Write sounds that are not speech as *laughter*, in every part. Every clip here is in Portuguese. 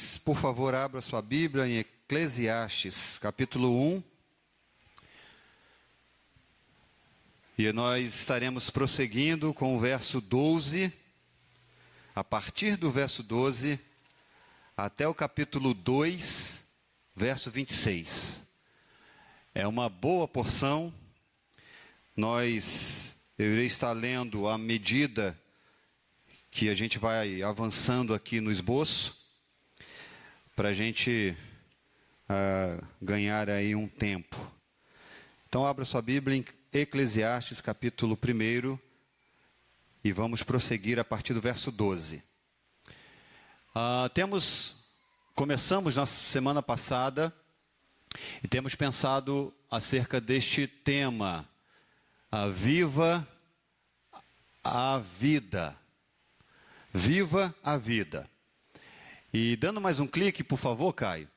mais, por favor, abra sua Bíblia em Eclesiastes, capítulo 1. E nós estaremos prosseguindo com o verso 12, a partir do verso 12 até o capítulo 2, verso 26. É uma boa porção. Nós, eu irei estar lendo à medida que a gente vai avançando aqui no esboço, para a gente uh, ganhar aí um tempo. Então, abra sua Bíblia em Eclesiastes, capítulo 1, e vamos prosseguir a partir do verso 12. Uh, temos, começamos na semana passada e temos pensado acerca deste tema, a viva a vida. Viva a vida. E dando mais um clique, por favor, Caio.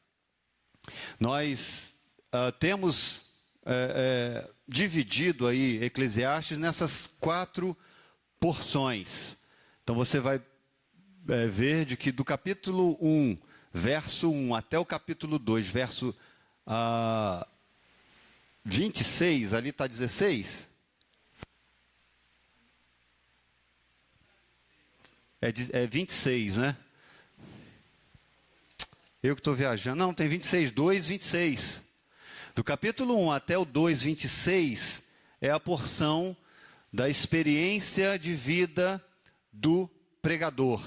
Nós uh, temos é, é, dividido aí Eclesiastes nessas quatro porções. Então você vai é, ver de que do capítulo 1, verso 1 até o capítulo 2, verso uh, 26, ali está 16. É, é 26, né? Eu que estou viajando. Não, tem 26, 2, 26. Do capítulo 1 até o 2, 26, é a porção da experiência de vida do pregador.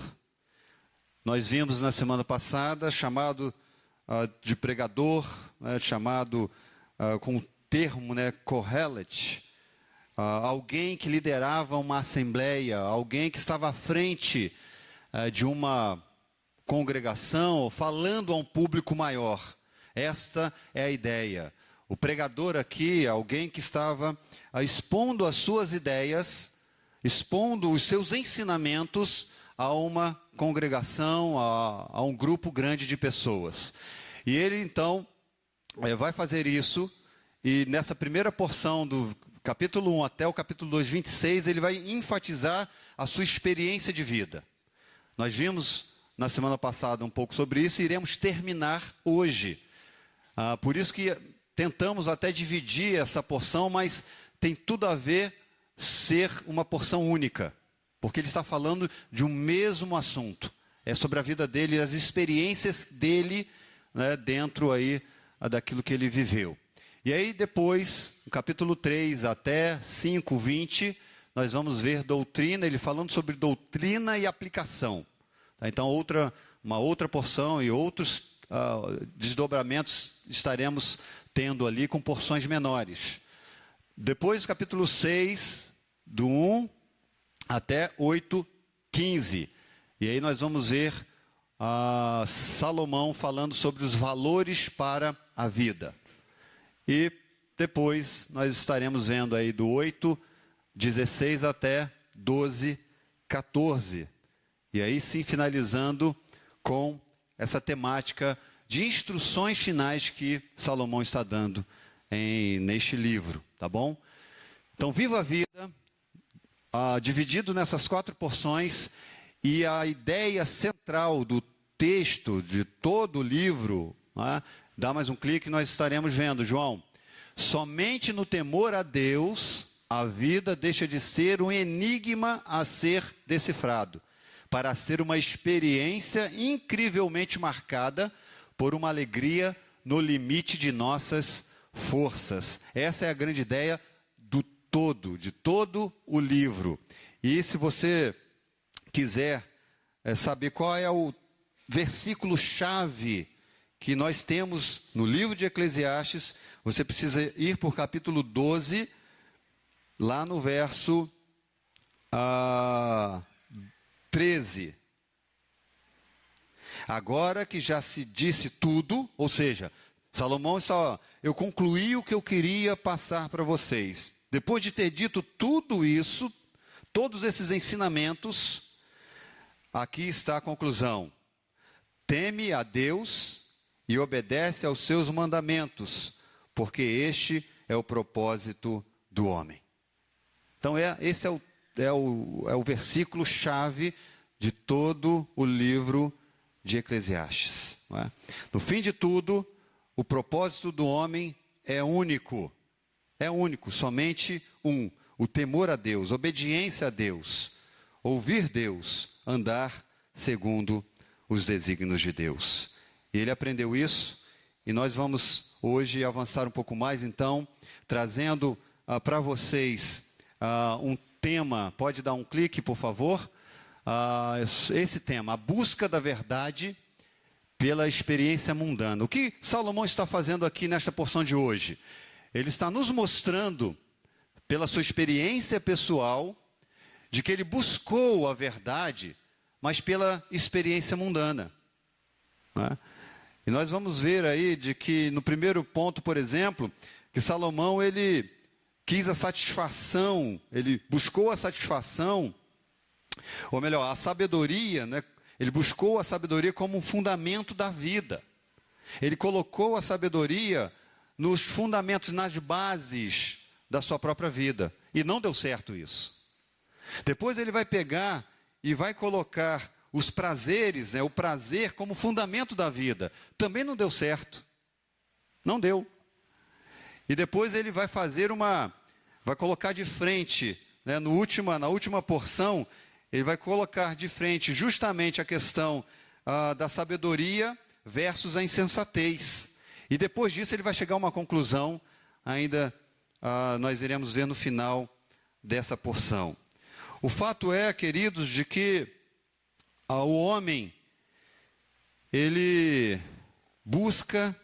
Nós vimos na semana passada chamado uh, de pregador, né, chamado uh, com o termo né, Kohelet, Uh, alguém que liderava uma assembleia, alguém que estava à frente uh, de uma congregação, falando a um público maior. Esta é a ideia. O pregador aqui, alguém que estava uh, expondo as suas ideias, expondo os seus ensinamentos a uma congregação, a, a um grupo grande de pessoas. E ele então eh, vai fazer isso, e nessa primeira porção do capítulo 1 até o capítulo 2, 26, ele vai enfatizar a sua experiência de vida. Nós vimos na semana passada um pouco sobre isso e iremos terminar hoje. Ah, por isso que tentamos até dividir essa porção, mas tem tudo a ver ser uma porção única, porque ele está falando de um mesmo assunto. É sobre a vida dele, as experiências dele né, dentro aí ah, daquilo que ele viveu. E aí depois, no capítulo 3 até 5, 20, nós vamos ver doutrina, ele falando sobre doutrina e aplicação. Tá? Então, outra, uma outra porção e outros uh, desdobramentos estaremos tendo ali com porções menores. Depois, capítulo 6, do 1 até 8, 15. E aí nós vamos ver uh, Salomão falando sobre os valores para a vida. E depois nós estaremos vendo aí do 8, 16 até 12, 14. E aí sim finalizando com essa temática de instruções finais que Salomão está dando em, neste livro, tá bom? Então, viva a vida, ah, dividido nessas quatro porções, e a ideia central do texto de todo o livro ah, Dá mais um clique e nós estaremos vendo, João. Somente no temor a Deus, a vida deixa de ser um enigma a ser decifrado, para ser uma experiência incrivelmente marcada por uma alegria no limite de nossas forças. Essa é a grande ideia do todo, de todo o livro. E se você quiser é, saber qual é o versículo chave que nós temos no livro de Eclesiastes, você precisa ir por capítulo 12, lá no verso ah, 13. Agora que já se disse tudo, ou seja, Salomão está, eu concluí o que eu queria passar para vocês. Depois de ter dito tudo isso, todos esses ensinamentos, aqui está a conclusão. Teme a Deus e obedece aos seus mandamentos, porque este é o propósito do homem. Então, é, esse é o, é o, é o versículo chave de todo o livro de Eclesiastes. É? No fim de tudo, o propósito do homem é único. É único, somente um: o temor a Deus, obediência a Deus, ouvir Deus, andar segundo os desígnios de Deus. E ele aprendeu isso, e nós vamos hoje avançar um pouco mais, então, trazendo ah, para vocês ah, um tema. Pode dar um clique, por favor? Ah, esse tema, a busca da verdade pela experiência mundana. O que Salomão está fazendo aqui nesta porção de hoje? Ele está nos mostrando, pela sua experiência pessoal, de que ele buscou a verdade, mas pela experiência mundana. Né? E nós vamos ver aí de que no primeiro ponto, por exemplo, que Salomão ele quis a satisfação, ele buscou a satisfação, ou melhor, a sabedoria, né? Ele buscou a sabedoria como um fundamento da vida. Ele colocou a sabedoria nos fundamentos, nas bases da sua própria vida. E não deu certo isso. Depois ele vai pegar e vai colocar os prazeres, né, o prazer como fundamento da vida. Também não deu certo. Não deu. E depois ele vai fazer uma, vai colocar de frente, né, no última, na última porção, ele vai colocar de frente justamente a questão ah, da sabedoria versus a insensatez. E depois disso ele vai chegar a uma conclusão, ainda ah, nós iremos ver no final dessa porção. O fato é, queridos, de que ah, o homem, ele busca,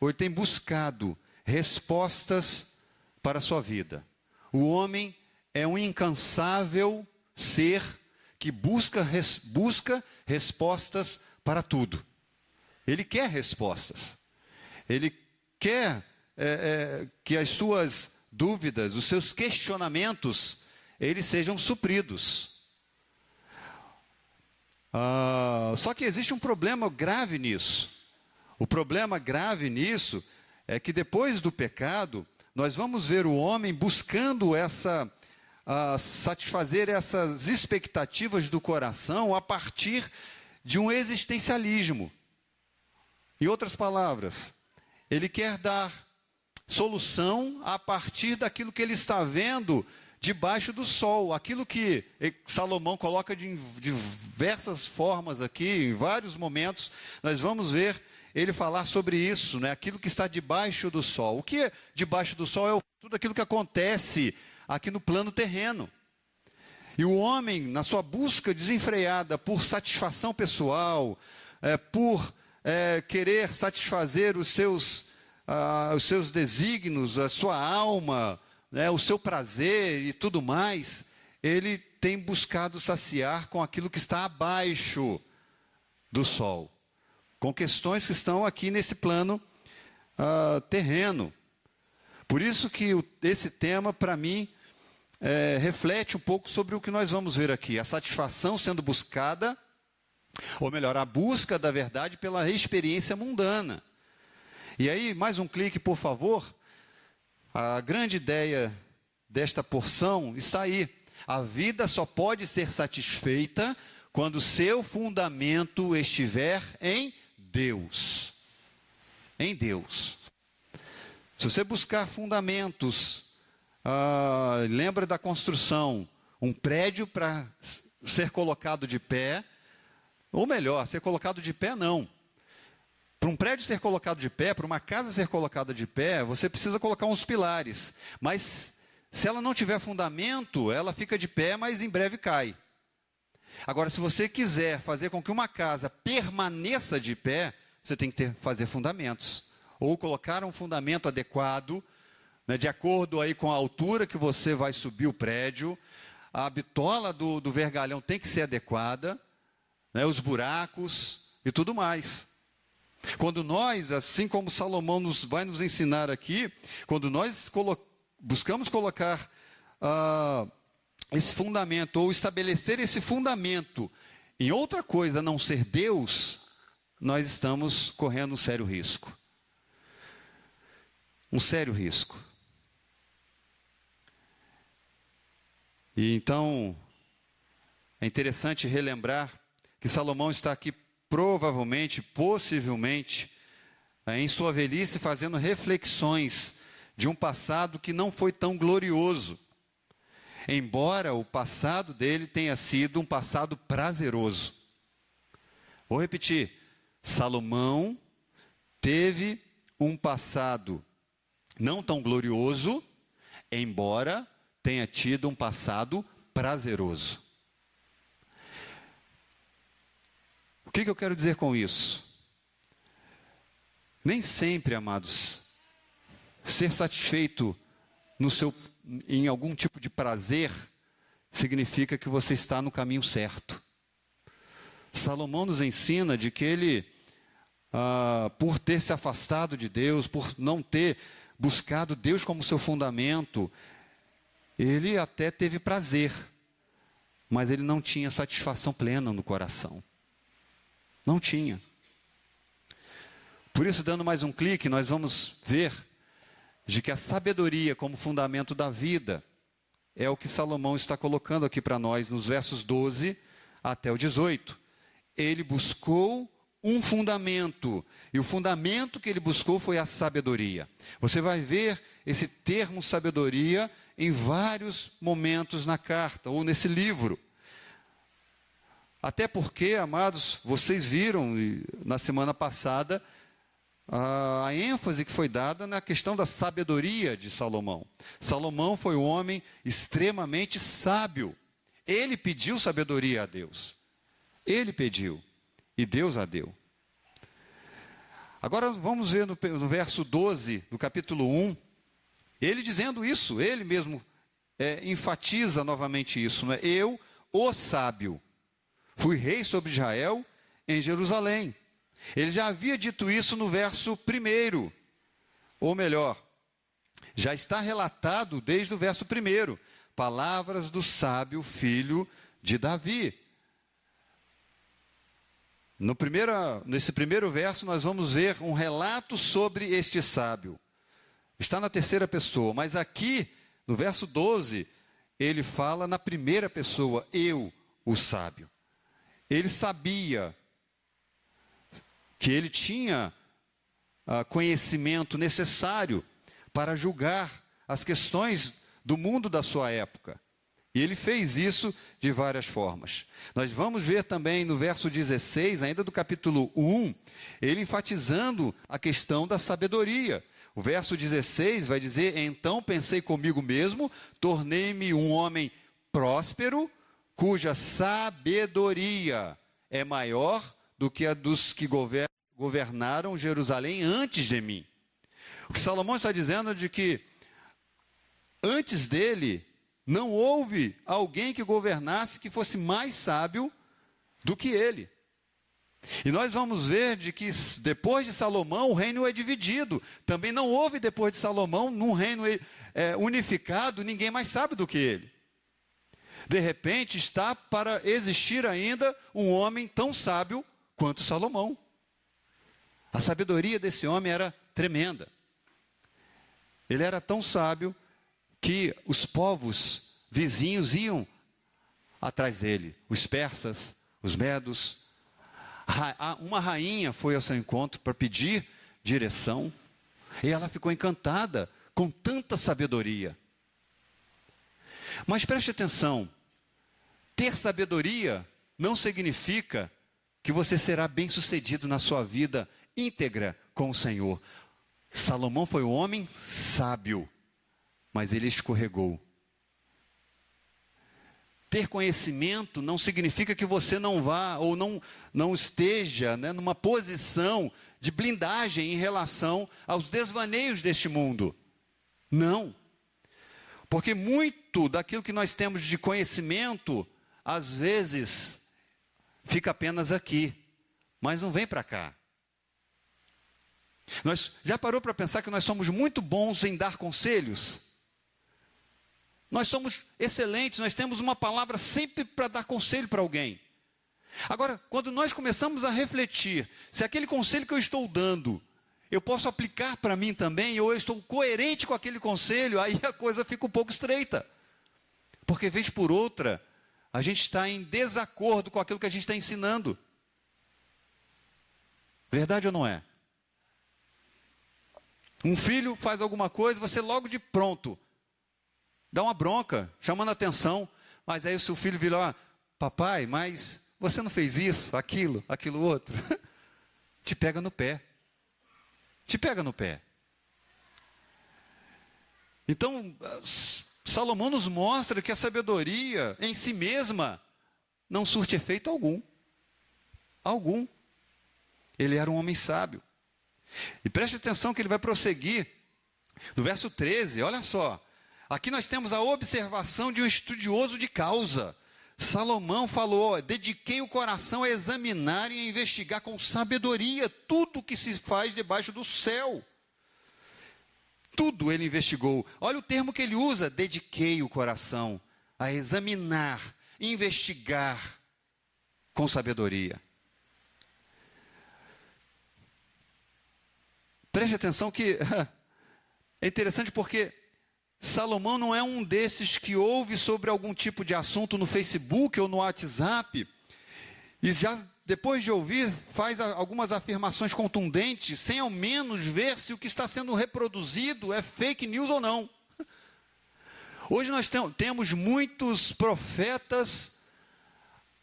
ou ele tem buscado respostas para a sua vida. O homem é um incansável ser que busca, res, busca respostas para tudo. Ele quer respostas. Ele quer é, é, que as suas dúvidas, os seus questionamentos, eles sejam supridos. Ah, só que existe um problema grave nisso. O problema grave nisso é que depois do pecado, nós vamos ver o homem buscando essa satisfazer essas expectativas do coração a partir de um existencialismo. Em outras palavras, ele quer dar solução a partir daquilo que ele está vendo debaixo do sol. Aquilo que Salomão coloca de diversas formas aqui, em vários momentos, nós vamos ver ele falar sobre isso, né? aquilo que está debaixo do sol. O que é debaixo do sol é tudo aquilo que acontece aqui no plano terreno. E o homem, na sua busca desenfreada por satisfação pessoal, é, por é, querer satisfazer os seus, ah, os seus desígnios, a sua alma, né, o seu prazer e tudo mais, ele tem buscado saciar com aquilo que está abaixo do sol, com questões que estão aqui nesse plano ah, terreno. Por isso que o, esse tema, para mim, é, reflete um pouco sobre o que nós vamos ver aqui: a satisfação sendo buscada, ou melhor, a busca da verdade pela experiência mundana. E aí, mais um clique, por favor. A grande ideia desta porção está aí. A vida só pode ser satisfeita quando seu fundamento estiver em Deus. Em Deus. Se você buscar fundamentos ah, lembra da construção, um prédio para ser colocado de pé, ou melhor, ser colocado de pé não. Para um prédio ser colocado de pé, para uma casa ser colocada de pé, você precisa colocar uns pilares. Mas se ela não tiver fundamento, ela fica de pé, mas em breve cai. Agora, se você quiser fazer com que uma casa permaneça de pé, você tem que ter, fazer fundamentos. Ou colocar um fundamento adequado né, de acordo aí com a altura que você vai subir o prédio, a bitola do, do vergalhão tem que ser adequada, né, os buracos e tudo mais. Quando nós, assim como Salomão nos, vai nos ensinar aqui, quando nós colo buscamos colocar uh, esse fundamento, ou estabelecer esse fundamento em outra coisa a não ser Deus, nós estamos correndo um sério risco. Um sério risco. E então é interessante relembrar que Salomão está aqui provavelmente, possivelmente, é, em sua velhice, fazendo reflexões de um passado que não foi tão glorioso. Embora o passado dele tenha sido um passado prazeroso. Vou repetir: Salomão teve um passado não tão glorioso, embora tenha tido um passado prazeroso. O que, que eu quero dizer com isso? Nem sempre, amados, ser satisfeito no seu, em algum tipo de prazer significa que você está no caminho certo. Salomão nos ensina de que ele, ah, por ter se afastado de Deus, por não ter buscado Deus como seu fundamento, ele até teve prazer, mas ele não tinha satisfação plena no coração. Não tinha. Por isso, dando mais um clique, nós vamos ver de que a sabedoria como fundamento da vida é o que Salomão está colocando aqui para nós nos versos 12 até o 18. Ele buscou um fundamento, e o fundamento que ele buscou foi a sabedoria. Você vai ver esse termo sabedoria em vários momentos na carta ou nesse livro. Até porque, amados, vocês viram na semana passada a ênfase que foi dada na questão da sabedoria de Salomão. Salomão foi um homem extremamente sábio. Ele pediu sabedoria a Deus. Ele pediu e Deus a deu. Agora vamos ver no, no verso 12 do capítulo 1, ele dizendo isso, ele mesmo é, enfatiza novamente isso, é? Eu, o sábio, Fui rei sobre Israel em Jerusalém. Ele já havia dito isso no verso primeiro, ou melhor, já está relatado desde o verso primeiro, palavras do sábio filho de Davi. No primeiro, nesse primeiro verso, nós vamos ver um relato sobre este sábio. Está na terceira pessoa, mas aqui, no verso 12, ele fala na primeira pessoa, eu, o sábio. Ele sabia que ele tinha uh, conhecimento necessário para julgar as questões do mundo da sua época. E ele fez isso de várias formas. Nós vamos ver também no verso 16, ainda do capítulo 1, ele enfatizando a questão da sabedoria. O verso 16 vai dizer: Então pensei comigo mesmo, tornei-me um homem próspero, cuja sabedoria é maior do que a dos que governaram Jerusalém antes de mim. O que Salomão está dizendo é de que antes dele não houve alguém que governasse que fosse mais sábio do que ele. E nós vamos ver de que depois de Salomão o reino é dividido. Também não houve depois de Salomão, num reino é, unificado, ninguém mais sábio do que ele de repente está para existir ainda um homem tão sábio quanto Salomão. A sabedoria desse homem era tremenda. Ele era tão sábio que os povos vizinhos iam atrás dele, os persas, os medos. Uma rainha foi ao seu encontro para pedir direção, e ela ficou encantada com tanta sabedoria. Mas preste atenção, ter sabedoria não significa que você será bem-sucedido na sua vida íntegra com o Senhor. Salomão foi um homem sábio, mas ele escorregou. Ter conhecimento não significa que você não vá ou não, não esteja né, numa posição de blindagem em relação aos desvaneios deste mundo. Não. Porque muito daquilo que nós temos de conhecimento às vezes fica apenas aqui, mas não vem para cá. Nós já parou para pensar que nós somos muito bons em dar conselhos? Nós somos excelentes, nós temos uma palavra sempre para dar conselho para alguém. Agora, quando nós começamos a refletir se aquele conselho que eu estou dando eu posso aplicar para mim também, ou eu estou coerente com aquele conselho, aí a coisa fica um pouco estreita. Porque, vez por outra, a gente está em desacordo com aquilo que a gente está ensinando. Verdade ou não é? Um filho faz alguma coisa, você logo de pronto dá uma bronca, chamando a atenção, mas aí o seu filho vira, ó, papai, mas você não fez isso, aquilo, aquilo outro. *laughs* Te pega no pé. Te pega no pé. Então, Salomão nos mostra que a sabedoria em si mesma não surte efeito algum. Algum. Ele era um homem sábio. E preste atenção que ele vai prosseguir. No verso 13, olha só. Aqui nós temos a observação de um estudioso de causa. Salomão falou: dediquei o coração a examinar e a investigar com sabedoria tudo o que se faz debaixo do céu. Tudo ele investigou. Olha o termo que ele usa: dediquei o coração a examinar, investigar com sabedoria. Preste atenção que *laughs* é interessante porque Salomão não é um desses que ouve sobre algum tipo de assunto no Facebook ou no WhatsApp e já depois de ouvir faz algumas afirmações contundentes sem ao menos ver se o que está sendo reproduzido é fake news ou não. *laughs* Hoje nós temos muitos profetas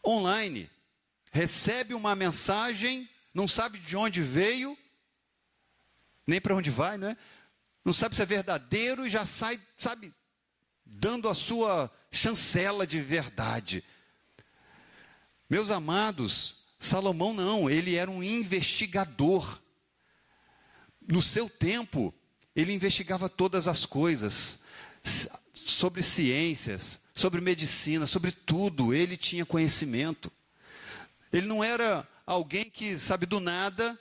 online. Recebe uma mensagem, não sabe de onde veio, nem para onde vai, não é? não sabe se é verdadeiro e já sai, sabe, dando a sua chancela de verdade. Meus amados, Salomão não, ele era um investigador. No seu tempo, ele investigava todas as coisas, sobre ciências, sobre medicina, sobre tudo, ele tinha conhecimento. Ele não era alguém que, sabe, do nada,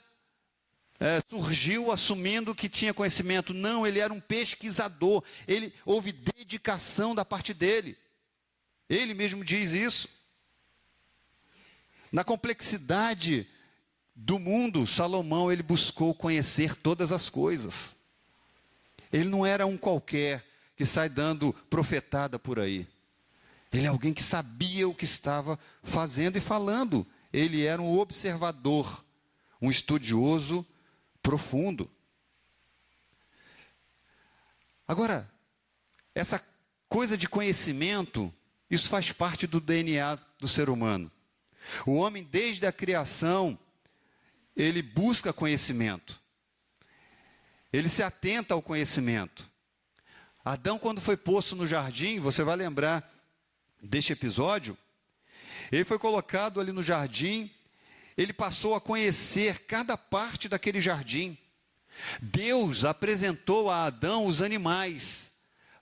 é, surgiu assumindo que tinha conhecimento. Não, ele era um pesquisador. Ele houve dedicação da parte dele. Ele mesmo diz isso. Na complexidade do mundo, Salomão ele buscou conhecer todas as coisas. Ele não era um qualquer que sai dando profetada por aí. Ele é alguém que sabia o que estava fazendo e falando. Ele era um observador, um estudioso profundo. Agora, essa coisa de conhecimento, isso faz parte do DNA do ser humano. O homem, desde a criação, ele busca conhecimento. Ele se atenta ao conhecimento. Adão, quando foi posto no jardim, você vai lembrar deste episódio, ele foi colocado ali no jardim ele passou a conhecer cada parte daquele jardim. Deus apresentou a Adão os animais,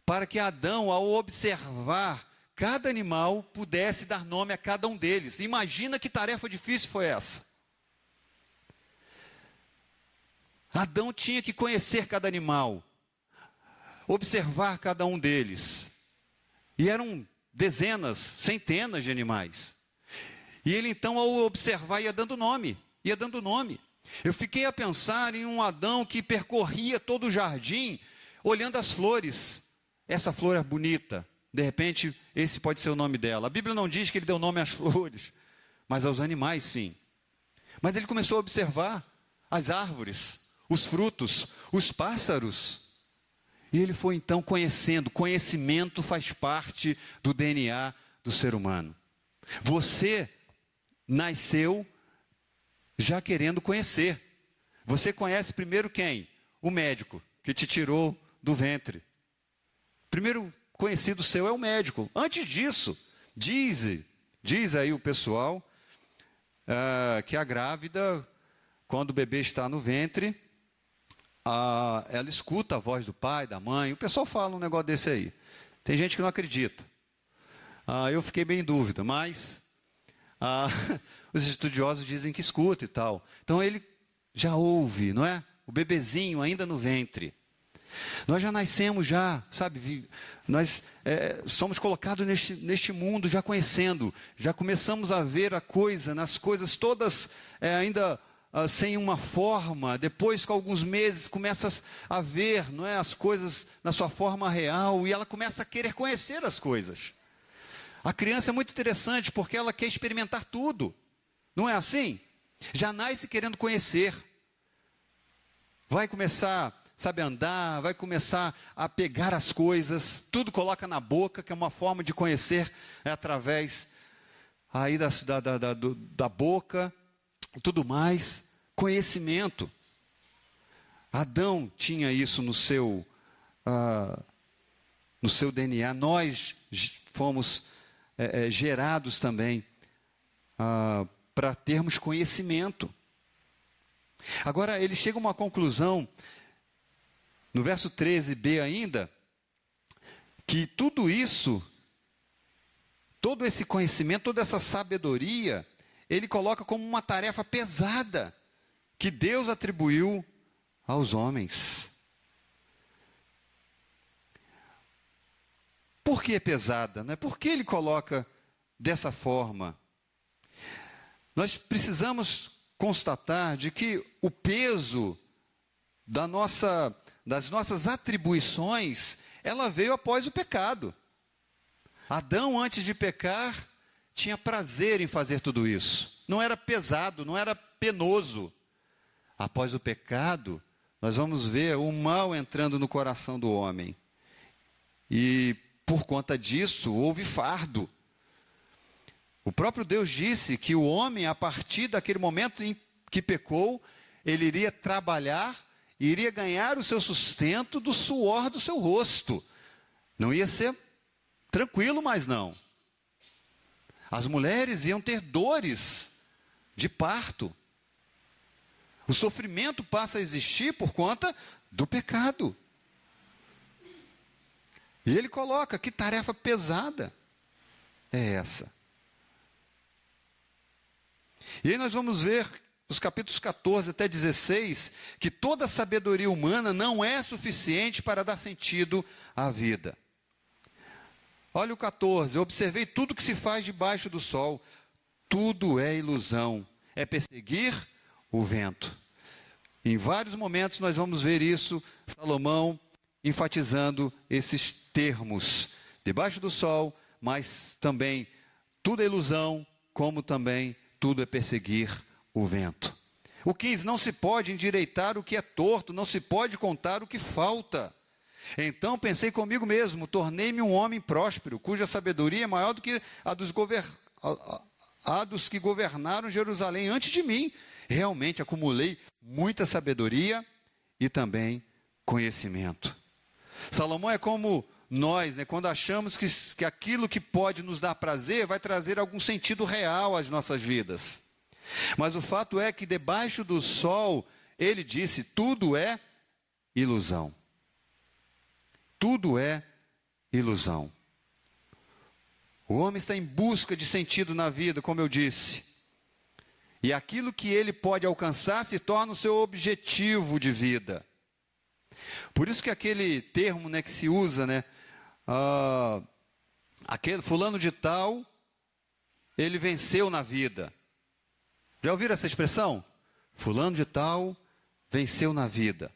para que Adão, ao observar cada animal, pudesse dar nome a cada um deles. Imagina que tarefa difícil foi essa. Adão tinha que conhecer cada animal, observar cada um deles. E eram dezenas, centenas de animais. E ele então, ao observar, ia dando nome, ia dando nome. Eu fiquei a pensar em um Adão que percorria todo o jardim, olhando as flores. Essa flor é bonita. De repente, esse pode ser o nome dela. A Bíblia não diz que ele deu nome às *laughs* flores, mas aos animais, sim. Mas ele começou a observar as árvores, os frutos, os pássaros. E ele foi então conhecendo. Conhecimento faz parte do DNA do ser humano. Você nasceu já querendo conhecer. Você conhece primeiro quem? O médico que te tirou do ventre. Primeiro conhecido seu é o médico. Antes disso, diz, diz aí o pessoal uh, que a grávida, quando o bebê está no ventre, uh, ela escuta a voz do pai, da mãe. O pessoal fala um negócio desse aí. Tem gente que não acredita. Uh, eu fiquei bem em dúvida, mas ah, *laughs* os estudiosos dizem que escuta e tal. Então ele já ouve, não é? O bebezinho ainda no ventre. Nós já nascemos já, sabe? Nós é, somos colocados neste, neste mundo já conhecendo, já começamos a ver a coisa, nas coisas todas é, ainda ah, sem uma forma. Depois, com alguns meses, começa a ver, não é, as coisas na sua forma real e ela começa a querer conhecer as coisas. A criança é muito interessante porque ela quer experimentar tudo. Não é assim? Já nasce querendo conhecer. Vai começar, sabe, andar, vai começar a pegar as coisas, tudo coloca na boca, que é uma forma de conhecer é através aí da, da, da, da, boca, tudo mais. Conhecimento. Adão tinha isso no seu, uh, no seu DNA. Nós fomos é, é, gerados também uh, para termos conhecimento. Agora, ele chega a uma conclusão, no verso 13b ainda, que tudo isso, todo esse conhecimento, toda essa sabedoria, ele coloca como uma tarefa pesada que Deus atribuiu aos homens. Por que é pesada? Né? Por que ele coloca dessa forma? Nós precisamos constatar de que o peso da nossa, das nossas atribuições, ela veio após o pecado. Adão, antes de pecar, tinha prazer em fazer tudo isso. Não era pesado, não era penoso. Após o pecado, nós vamos ver o mal entrando no coração do homem. E por conta disso, houve fardo. O próprio Deus disse que o homem, a partir daquele momento em que pecou, ele iria trabalhar, iria ganhar o seu sustento do suor do seu rosto. Não ia ser tranquilo mais não. As mulheres iam ter dores de parto. O sofrimento passa a existir por conta do pecado. E ele coloca: que tarefa pesada é essa? E aí nós vamos ver, nos capítulos 14 até 16, que toda sabedoria humana não é suficiente para dar sentido à vida. Olha o 14: observei tudo que se faz debaixo do sol, tudo é ilusão, é perseguir o vento. Em vários momentos nós vamos ver isso, Salomão enfatizando esses termos. Debaixo do sol, mas também tudo é ilusão, como também tudo é perseguir o vento. O 15, não se pode endireitar o que é torto, não se pode contar o que falta. Então pensei comigo mesmo, tornei-me um homem próspero, cuja sabedoria é maior do que a dos, govern... a dos que governaram Jerusalém antes de mim. Realmente acumulei muita sabedoria e também conhecimento. Salomão é como nós, né, quando achamos que, que aquilo que pode nos dar prazer vai trazer algum sentido real às nossas vidas. Mas o fato é que debaixo do sol, ele disse: tudo é ilusão. Tudo é ilusão. O homem está em busca de sentido na vida, como eu disse. E aquilo que ele pode alcançar se torna o seu objetivo de vida. Por isso que aquele termo né, que se usa, né, uh, aquele fulano de tal, ele venceu na vida. Já ouviram essa expressão? Fulano de tal venceu na vida.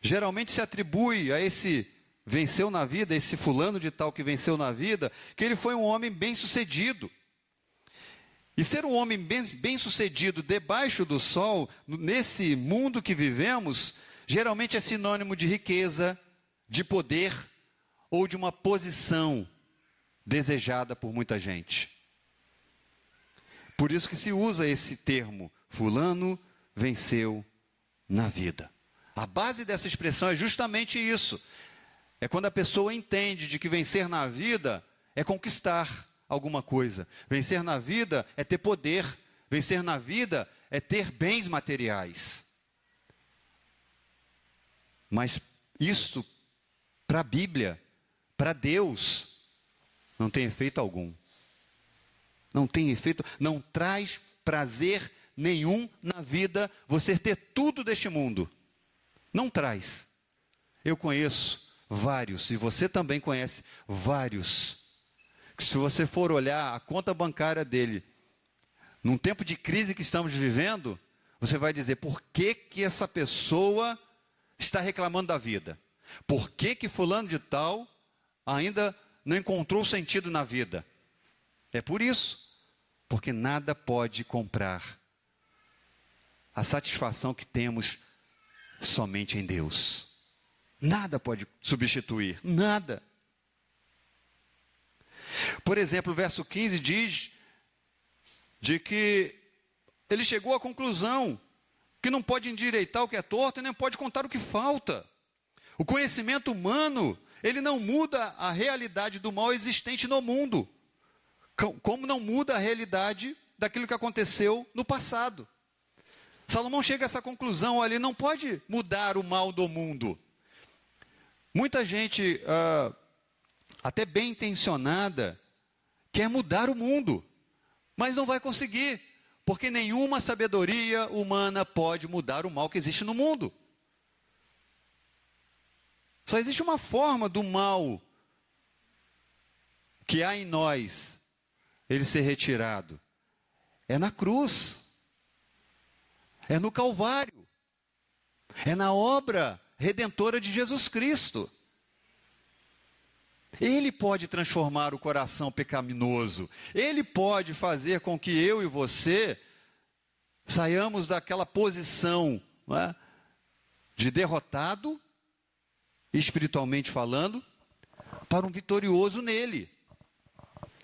Geralmente se atribui a esse venceu na vida, esse fulano de tal que venceu na vida, que ele foi um homem bem-sucedido. E ser um homem bem-sucedido debaixo do sol, nesse mundo que vivemos, geralmente é sinônimo de riqueza, de poder ou de uma posição desejada por muita gente. Por isso que se usa esse termo, fulano venceu na vida. A base dessa expressão é justamente isso. É quando a pessoa entende de que vencer na vida é conquistar alguma coisa. Vencer na vida é ter poder. Vencer na vida é ter bens materiais. Mas isso, para a Bíblia, para Deus, não tem efeito algum. Não tem efeito, não traz prazer nenhum na vida você ter tudo deste mundo. Não traz. Eu conheço vários, e você também conhece vários, que se você for olhar a conta bancária dele, num tempo de crise que estamos vivendo, você vai dizer por que, que essa pessoa está reclamando da vida? Por que, que fulano de tal ainda não encontrou sentido na vida? É por isso. Porque nada pode comprar a satisfação que temos somente em Deus. Nada pode substituir, nada. Por exemplo, o verso 15 diz de que ele chegou à conclusão que não pode endireitar o que é torto e nem pode contar o que falta. O conhecimento humano, ele não muda a realidade do mal existente no mundo, como não muda a realidade daquilo que aconteceu no passado. Salomão chega a essa conclusão, ali não pode mudar o mal do mundo. Muita gente, ah, até bem intencionada, quer mudar o mundo, mas não vai conseguir, porque nenhuma sabedoria humana pode mudar o mal que existe no mundo. Só existe uma forma do mal que há em nós, ele ser retirado. É na cruz. É no Calvário. É na obra redentora de Jesus Cristo. Ele pode transformar o coração pecaminoso. Ele pode fazer com que eu e você saiamos daquela posição é, de derrotado, espiritualmente falando, para um vitorioso nele.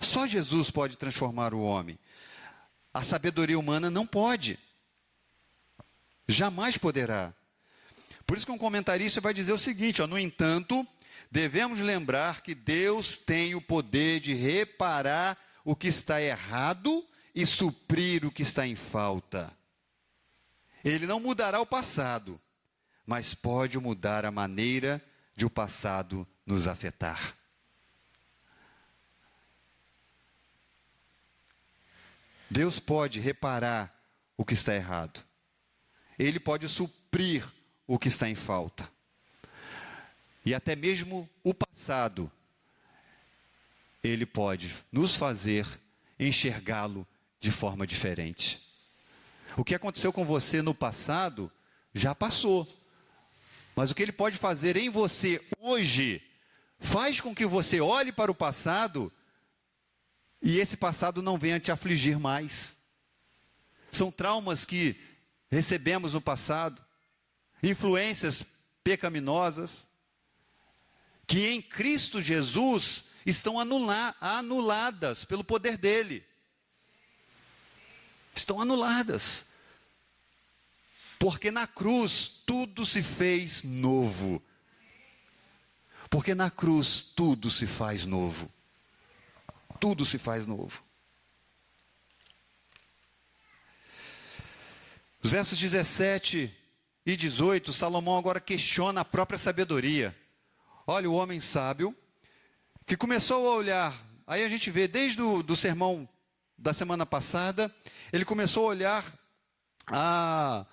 Só Jesus pode transformar o homem. A sabedoria humana não pode. Jamais poderá. Por isso que um comentarista vai dizer o seguinte: ó, no entanto, devemos lembrar que Deus tem o poder de reparar o que está errado e suprir o que está em falta. Ele não mudará o passado, mas pode mudar a maneira de o passado nos afetar. Deus pode reparar o que está errado. Ele pode suprir o que está em falta. E até mesmo o passado, ele pode nos fazer enxergá-lo de forma diferente. O que aconteceu com você no passado já passou. Mas o que ele pode fazer em você hoje faz com que você olhe para o passado e esse passado não venha te afligir mais. São traumas que recebemos no passado, influências pecaminosas, que em Cristo Jesus estão anula anuladas pelo poder dele. Estão anuladas. Porque na cruz tudo se fez novo. Porque na cruz tudo se faz novo. Tudo se faz novo. Os versos 17 e 18, Salomão agora questiona a própria sabedoria. Olha, o homem sábio, que começou a olhar, aí a gente vê desde o do sermão da semana passada, ele começou a olhar a,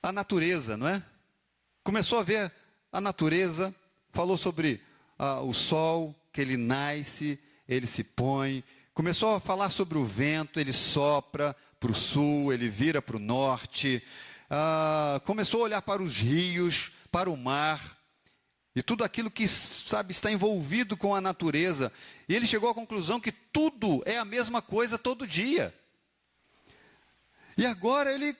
a natureza, não é? Começou a ver a natureza, falou sobre o sol, que ele nasce, ele se põe, começou a falar sobre o vento, ele sopra para o sul, ele vira para o norte, ah, começou a olhar para os rios, para o mar, e tudo aquilo que, sabe, está envolvido com a natureza. E ele chegou à conclusão que tudo é a mesma coisa todo dia. E agora ele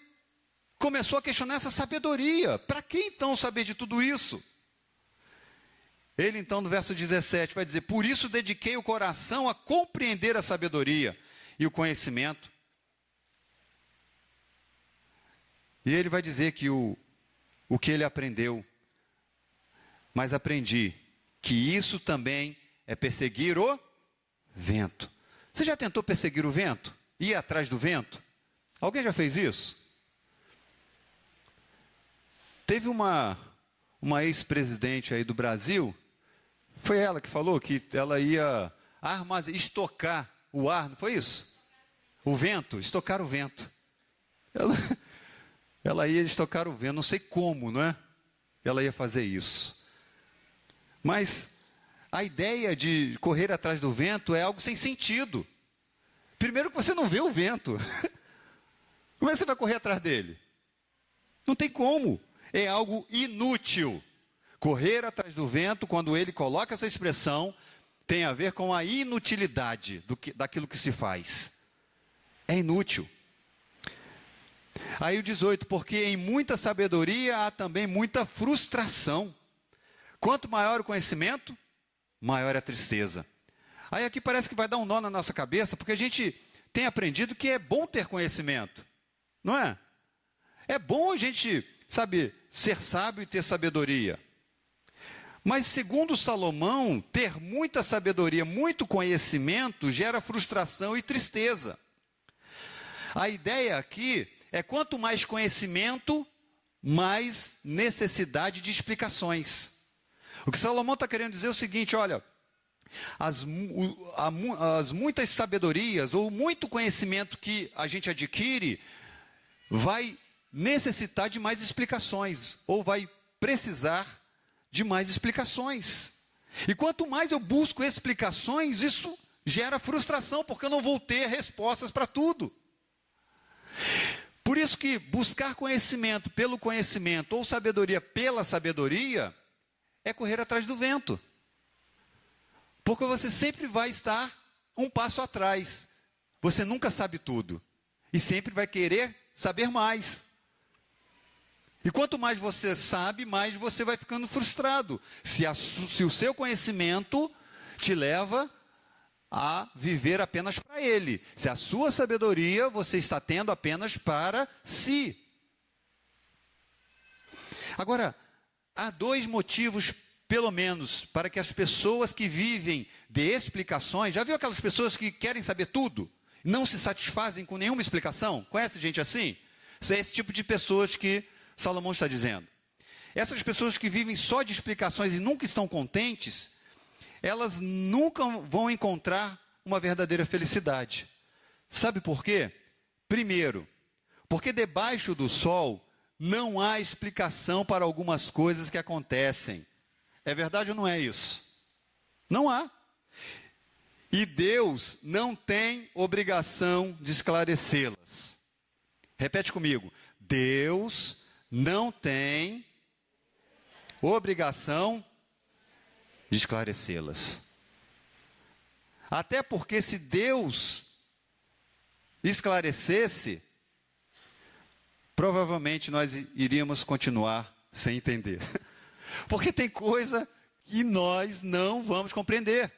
começou a questionar essa sabedoria. Para que então saber de tudo isso? Ele então, no verso 17, vai dizer: Por isso dediquei o coração a compreender a sabedoria e o conhecimento. E ele vai dizer que o, o que ele aprendeu mas aprendi que isso também é perseguir o vento. Você já tentou perseguir o vento? Ir atrás do vento? Alguém já fez isso? Teve uma, uma ex-presidente aí do Brasil, foi ela que falou que ela ia armazenar, estocar o ar, não foi isso? O vento, estocar o vento. Ela, *laughs* ela ia estocar o vento, não sei como, não é? Ela ia fazer isso. Mas a ideia de correr atrás do vento é algo sem sentido. Primeiro que você não vê o vento. *laughs* Como é que você vai correr atrás dele? Não tem como. É algo inútil. Correr atrás do vento, quando ele coloca essa expressão, tem a ver com a inutilidade do que, daquilo que se faz. É inútil. Aí o 18, porque em muita sabedoria há também muita frustração. Quanto maior o conhecimento, maior é a tristeza. Aí aqui parece que vai dar um nó na nossa cabeça, porque a gente tem aprendido que é bom ter conhecimento, não é? É bom a gente, sabe, ser sábio e ter sabedoria. Mas, segundo Salomão, ter muita sabedoria, muito conhecimento, gera frustração e tristeza. A ideia aqui é quanto mais conhecimento, mais necessidade de explicações. O que Salomão está querendo dizer é o seguinte: olha, as, as muitas sabedorias ou muito conhecimento que a gente adquire vai necessitar de mais explicações, ou vai precisar de mais explicações. E quanto mais eu busco explicações, isso gera frustração, porque eu não vou ter respostas para tudo. Por isso que buscar conhecimento pelo conhecimento ou sabedoria pela sabedoria é correr atrás do vento. Porque você sempre vai estar um passo atrás. Você nunca sabe tudo. E sempre vai querer saber mais. E quanto mais você sabe, mais você vai ficando frustrado. Se, a, se o seu conhecimento te leva a viver apenas para Ele. Se a sua sabedoria você está tendo apenas para si. Agora, há dois motivos, pelo menos, para que as pessoas que vivem de explicações, já viu aquelas pessoas que querem saber tudo? Não se satisfazem com nenhuma explicação? Conhece gente assim? É esse tipo de pessoas que Salomão está dizendo. Essas pessoas que vivem só de explicações e nunca estão contentes, elas nunca vão encontrar uma verdadeira felicidade. Sabe por quê? Primeiro, porque debaixo do sol não há explicação para algumas coisas que acontecem. É verdade ou não é isso? Não há. E Deus não tem obrigação de esclarecê-las. Repete comigo. Deus não tem obrigação de esclarecê-las. Até porque se Deus esclarecesse, provavelmente nós iríamos continuar sem entender. *laughs* Porque tem coisa que nós não vamos compreender.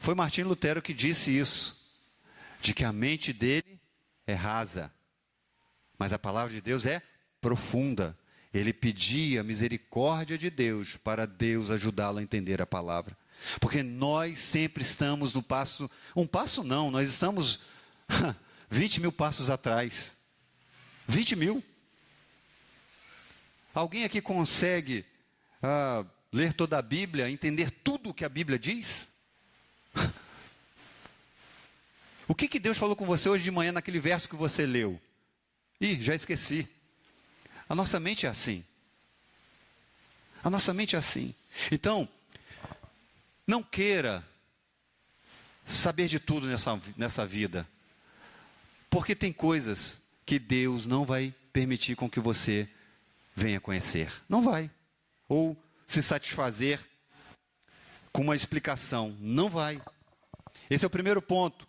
Foi Martim Lutero que disse isso, de que a mente dele é rasa, mas a palavra de Deus é profunda. Ele pedia misericórdia de Deus para Deus ajudá-lo a entender a palavra. Porque nós sempre estamos no passo, um passo não, nós estamos *laughs* 20 mil passos atrás. 20 mil. Alguém aqui consegue ah, ler toda a Bíblia, entender tudo o que a Bíblia diz? *laughs* o que, que Deus falou com você hoje de manhã naquele verso que você leu? Ih, já esqueci. A nossa mente é assim. A nossa mente é assim. Então, não queira saber de tudo nessa, nessa vida. Porque tem coisas que Deus não vai permitir com que você venha conhecer. Não vai. Ou se satisfazer com uma explicação. Não vai. Esse é o primeiro ponto.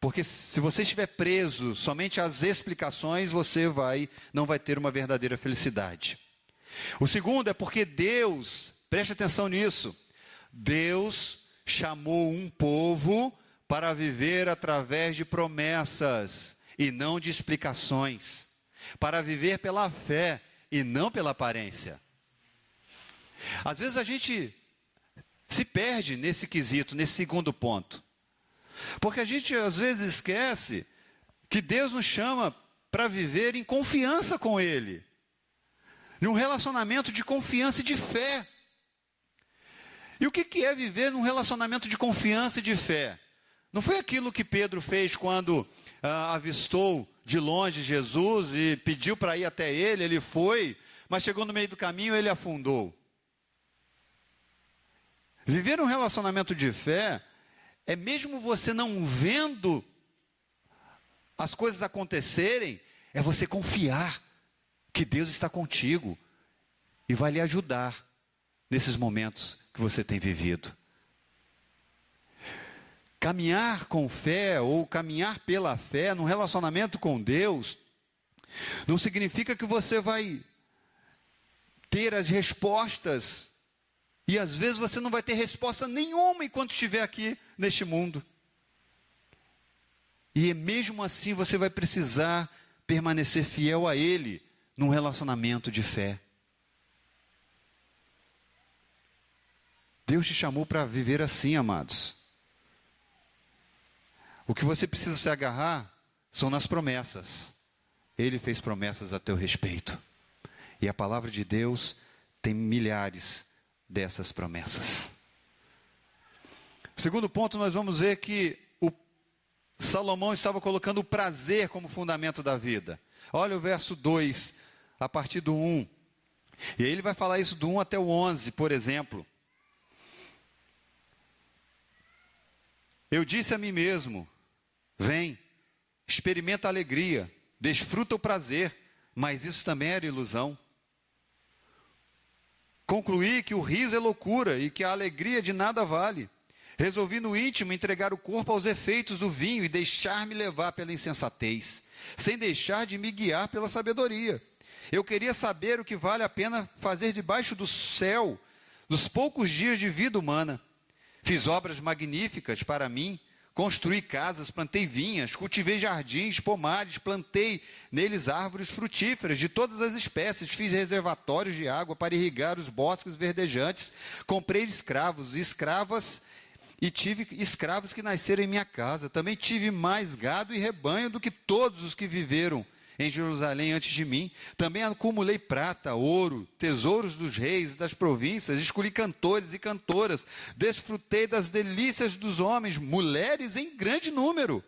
Porque se você estiver preso somente às explicações, você vai não vai ter uma verdadeira felicidade. O segundo é porque Deus, preste atenção nisso. Deus chamou um povo para viver através de promessas e não de explicações, para viver pela fé e não pela aparência. Às vezes a gente se perde nesse quesito, nesse segundo ponto. Porque a gente às vezes esquece que Deus nos chama para viver em confiança com Ele, num relacionamento de confiança e de fé. E o que é viver num relacionamento de confiança e de fé? Não foi aquilo que Pedro fez quando ah, avistou de longe Jesus e pediu para ir até ele, ele foi, mas chegou no meio do caminho ele afundou. Viver um relacionamento de fé é mesmo você não vendo as coisas acontecerem, é você confiar que Deus está contigo e vai lhe ajudar nesses momentos que você tem vivido. Caminhar com fé ou caminhar pela fé num relacionamento com Deus não significa que você vai ter as respostas e às vezes você não vai ter resposta nenhuma enquanto estiver aqui neste mundo. E mesmo assim você vai precisar permanecer fiel a Ele num relacionamento de fé. Deus te chamou para viver assim, amados. O que você precisa se agarrar são nas promessas. Ele fez promessas a teu respeito. E a palavra de Deus tem milhares dessas promessas. Segundo ponto, nós vamos ver que o Salomão estava colocando o prazer como fundamento da vida. Olha o verso 2, a partir do 1. E aí ele vai falar isso do 1 até o 11, por exemplo. Eu disse a mim mesmo: Vem, experimenta a alegria, desfruta o prazer, mas isso também era ilusão. Concluí que o riso é loucura e que a alegria de nada vale. Resolvi no íntimo entregar o corpo aos efeitos do vinho e deixar-me levar pela insensatez, sem deixar de me guiar pela sabedoria. Eu queria saber o que vale a pena fazer debaixo do céu, dos poucos dias de vida humana. Fiz obras magníficas para mim, construí casas, plantei vinhas, cultivei jardins, pomares, plantei neles árvores frutíferas de todas as espécies, fiz reservatórios de água para irrigar os bosques verdejantes, comprei escravos e escravas e tive escravos que nasceram em minha casa. Também tive mais gado e rebanho do que todos os que viveram em Jerusalém antes de mim. Também acumulei prata, ouro, tesouros dos reis e das províncias, escolhi cantores e cantoras, desfrutei das delícias dos homens, mulheres em grande número.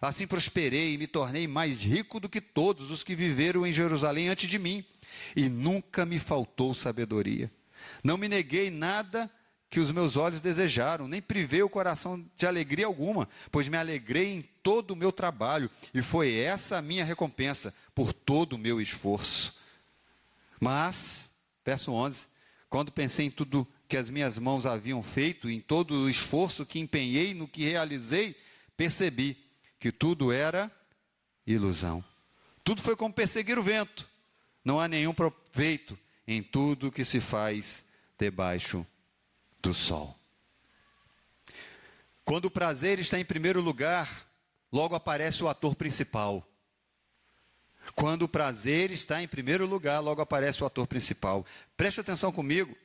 Assim prosperei e me tornei mais rico do que todos os que viveram em Jerusalém antes de mim, e nunca me faltou sabedoria. Não me neguei nada que os meus olhos desejaram, nem privei o coração de alegria alguma, pois me alegrei em todo o meu trabalho, e foi essa a minha recompensa por todo o meu esforço. Mas, verso 11, quando pensei em tudo que as minhas mãos haviam feito, em todo o esforço que empenhei no que realizei, percebi que tudo era ilusão. Tudo foi como perseguir o vento. Não há nenhum proveito em tudo que se faz debaixo do sol. Quando o prazer está em primeiro lugar, logo aparece o ator principal. Quando o prazer está em primeiro lugar, logo aparece o ator principal. Preste atenção comigo.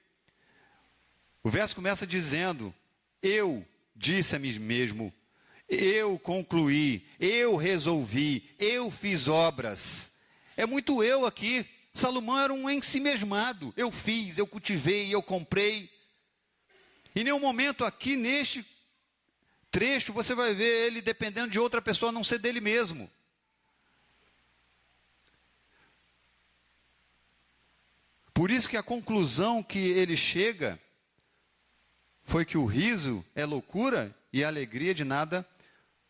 O verso começa dizendo: Eu disse a mim mesmo, eu concluí, eu resolvi, eu fiz obras. É muito eu aqui. Salomão era um ensimesmado. Eu fiz, eu cultivei, eu comprei. Em nenhum momento aqui neste trecho você vai ver ele dependendo de outra pessoa, a não ser dele mesmo. Por isso que a conclusão que ele chega foi que o riso é loucura e a alegria de nada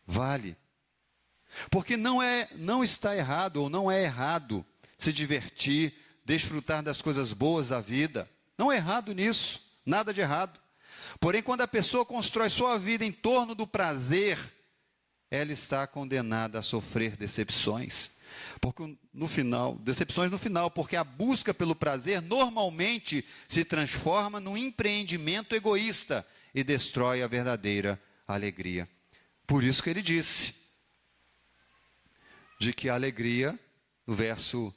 vale. Porque não é, não está errado ou não é errado se divertir, desfrutar das coisas boas da vida. Não é errado nisso, nada de errado. Porém, quando a pessoa constrói sua vida em torno do prazer, ela está condenada a sofrer decepções. Porque no final, decepções no final, porque a busca pelo prazer normalmente se transforma num empreendimento egoísta e destrói a verdadeira alegria. Por isso que ele disse de que a alegria, no verso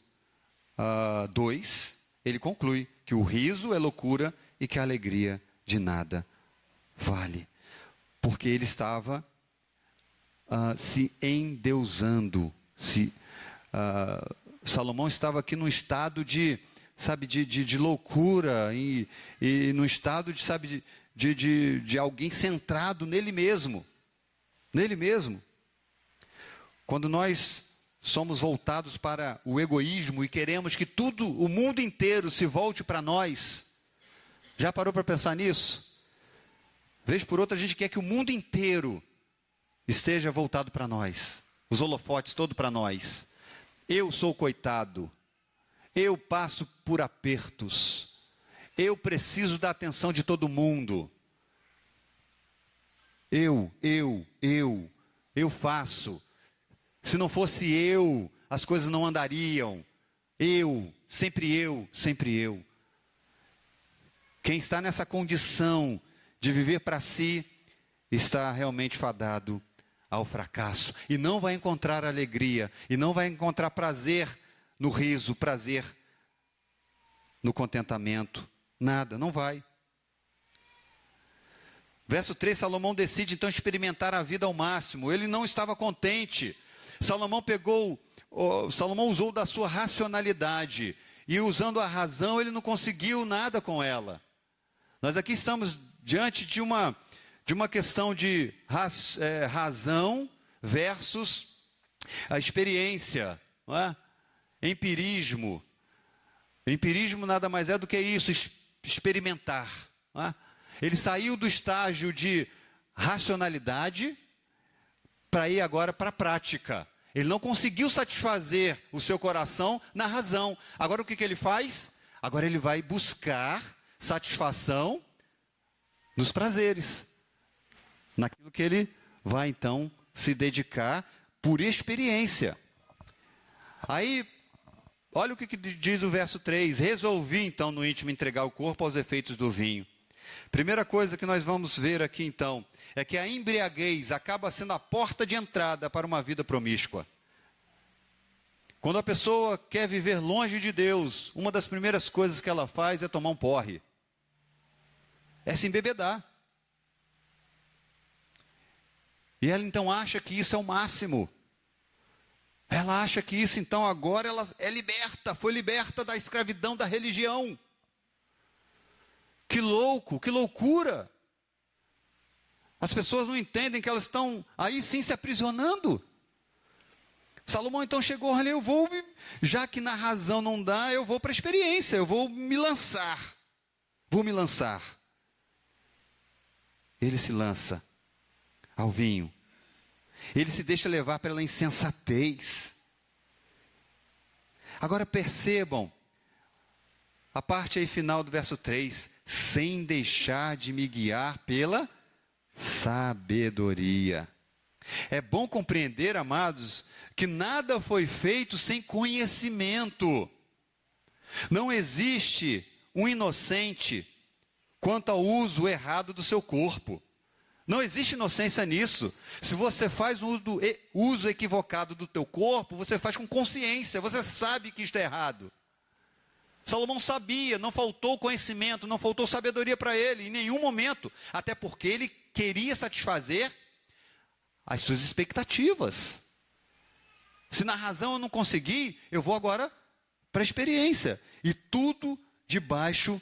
2, uh, ele conclui que o riso é loucura e que a alegria de nada vale. Porque ele estava uh, se endeusando. Se, uh, Salomão estava aqui num estado de, sabe, de, de, de loucura e, e num estado de, sabe, de, de, de alguém centrado nele mesmo. Nele mesmo. Quando nós somos voltados para o egoísmo e queremos que tudo, o mundo inteiro se volte para nós, já parou para pensar nisso? Vez por outra, a gente quer que o mundo inteiro esteja voltado para nós, os holofotes todo para nós. Eu sou coitado, eu passo por apertos, eu preciso da atenção de todo mundo. Eu, eu, eu, eu faço. Se não fosse eu, as coisas não andariam. Eu, sempre eu, sempre eu. Quem está nessa condição de viver para si, está realmente fadado ao fracasso. E não vai encontrar alegria, e não vai encontrar prazer no riso, prazer no contentamento. Nada, não vai. Verso 3: Salomão decide então experimentar a vida ao máximo. Ele não estava contente. Salomão pegou, oh, Salomão usou da sua racionalidade. E usando a razão, ele não conseguiu nada com ela. Nós aqui estamos diante de uma, de uma questão de raz, é, razão versus a experiência, não é? empirismo. Empirismo nada mais é do que isso, experimentar. É? Ele saiu do estágio de racionalidade para ir agora para a prática. Ele não conseguiu satisfazer o seu coração na razão. Agora o que, que ele faz? Agora ele vai buscar satisfação nos prazeres, naquilo que ele vai então se dedicar por experiência. Aí, olha o que, que diz o verso 3: Resolvi então no íntimo entregar o corpo aos efeitos do vinho. Primeira coisa que nós vamos ver aqui então é que a embriaguez acaba sendo a porta de entrada para uma vida promíscua. Quando a pessoa quer viver longe de Deus, uma das primeiras coisas que ela faz é tomar um porre é se embebedar. E ela então acha que isso é o máximo. Ela acha que isso então agora ela é liberta, foi liberta da escravidão da religião. Que louco, que loucura. As pessoas não entendem que elas estão aí sim se aprisionando. Salomão então chegou ali, eu vou, já que na razão não dá, eu vou para a experiência, eu vou me lançar. Vou me lançar ele se lança ao vinho. Ele se deixa levar pela insensatez. Agora percebam a parte aí final do verso 3: sem deixar de me guiar pela sabedoria. É bom compreender, amados, que nada foi feito sem conhecimento. Não existe um inocente quanto ao uso errado do seu corpo. Não existe inocência nisso. Se você faz um uso equivocado do teu corpo, você faz com consciência, você sabe que isto é errado. Salomão sabia, não faltou conhecimento, não faltou sabedoria para ele em nenhum momento, até porque ele queria satisfazer as suas expectativas. Se na razão eu não conseguir, eu vou agora para a experiência. E tudo debaixo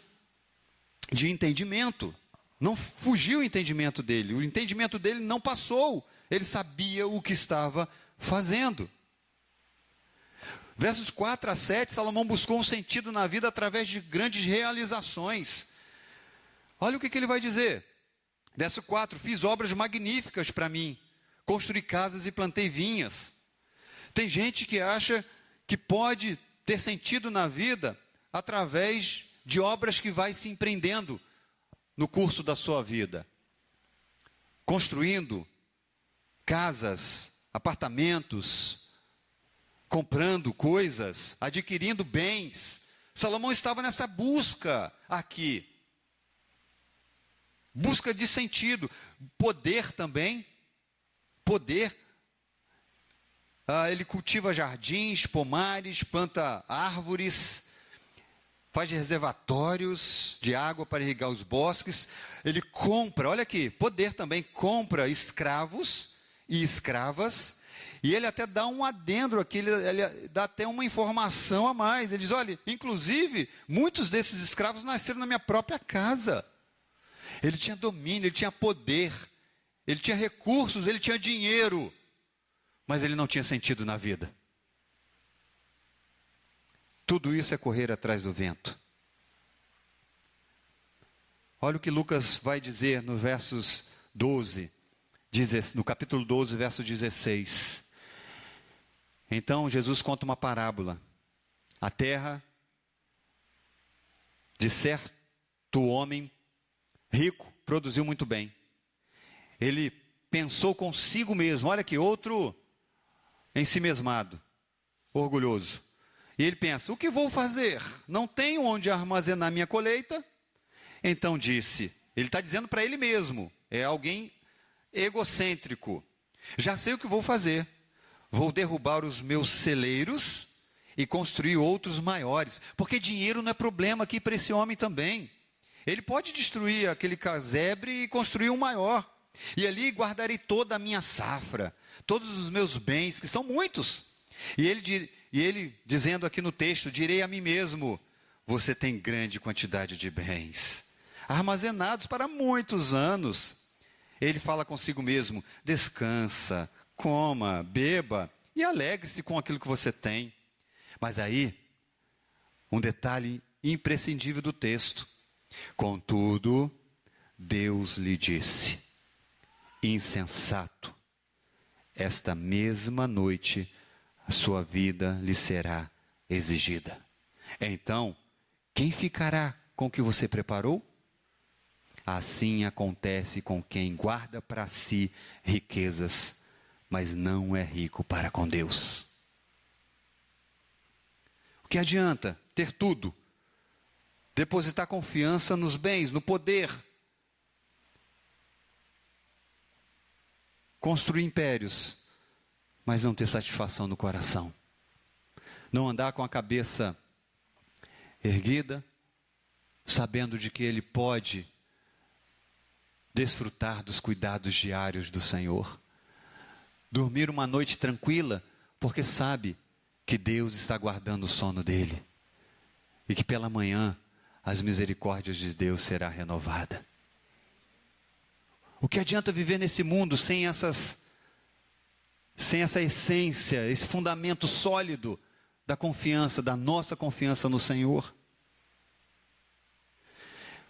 de entendimento. Não fugiu o entendimento dele, o entendimento dele não passou. Ele sabia o que estava fazendo. Versos 4 a 7, Salomão buscou um sentido na vida através de grandes realizações. Olha o que, que ele vai dizer. Verso 4: Fiz obras magníficas para mim, construí casas e plantei vinhas. Tem gente que acha que pode ter sentido na vida através de obras que vai se empreendendo no curso da sua vida. Construindo casas, apartamentos, comprando coisas, adquirindo bens. Salomão estava nessa busca aqui. Busca de sentido, poder também, poder. Ah, ele cultiva jardins, pomares, planta árvores, faz reservatórios de água para irrigar os bosques. Ele compra, olha aqui, poder também, compra escravos e escravas. E ele até dá um adendo aqui, ele, ele, dá até uma informação a mais. Ele diz: olha, inclusive, muitos desses escravos nasceram na minha própria casa. Ele tinha domínio, ele tinha poder, ele tinha recursos, ele tinha dinheiro, mas ele não tinha sentido na vida. Tudo isso é correr atrás do vento. Olha o que Lucas vai dizer no versos 12, no capítulo 12, verso 16. Então Jesus conta uma parábola. A terra de certo homem rico produziu muito bem. Ele pensou consigo mesmo, olha que outro em si mesmado, orgulhoso. E ele pensa: o que vou fazer? Não tenho onde armazenar minha colheita. Então disse: ele está dizendo para ele mesmo, é alguém egocêntrico. Já sei o que vou fazer. Vou derrubar os meus celeiros e construir outros maiores. Porque dinheiro não é problema aqui para esse homem também. Ele pode destruir aquele casebre e construir um maior. E ali guardarei toda a minha safra, todos os meus bens, que são muitos. E ele, e ele dizendo aqui no texto: direi a mim mesmo: você tem grande quantidade de bens, armazenados para muitos anos. Ele fala consigo mesmo: descansa, coma, beba e alegre-se com aquilo que você tem. Mas aí, um detalhe imprescindível do texto. Contudo, Deus lhe disse: insensato, esta mesma noite a sua vida lhe será exigida. Então, quem ficará com o que você preparou? Assim acontece com quem guarda para si riquezas, mas não é rico para com Deus. O que adianta ter tudo? Depositar confiança nos bens, no poder, construir impérios, mas não ter satisfação no coração. Não andar com a cabeça erguida, sabendo de que Ele pode desfrutar dos cuidados diários do Senhor. Dormir uma noite tranquila, porque sabe que Deus está guardando o sono dele e que pela manhã as misericórdias de Deus será renovada. O que adianta viver nesse mundo sem essas sem essa essência, esse fundamento sólido da confiança, da nossa confiança no Senhor?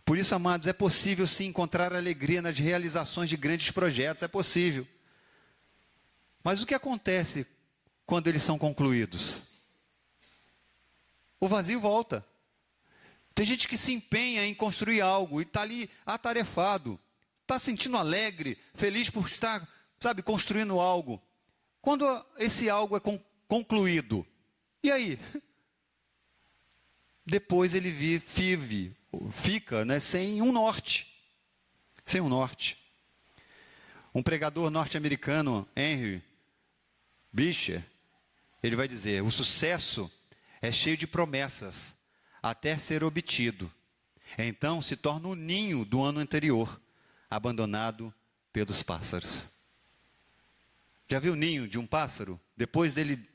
Por isso, amados, é possível sim encontrar alegria nas realizações de grandes projetos, é possível. Mas o que acontece quando eles são concluídos? O vazio volta. Tem gente que se empenha em construir algo e está ali atarefado, está sentindo alegre, feliz por estar, sabe, construindo algo. Quando esse algo é concluído, e aí? *laughs* Depois ele vive, fica né, sem um norte. Sem um norte. Um pregador norte-americano, Henry Bisher, ele vai dizer: o sucesso é cheio de promessas até ser obtido. Então se torna o ninho do ano anterior abandonado pelos pássaros. Já viu o ninho de um pássaro? Depois dele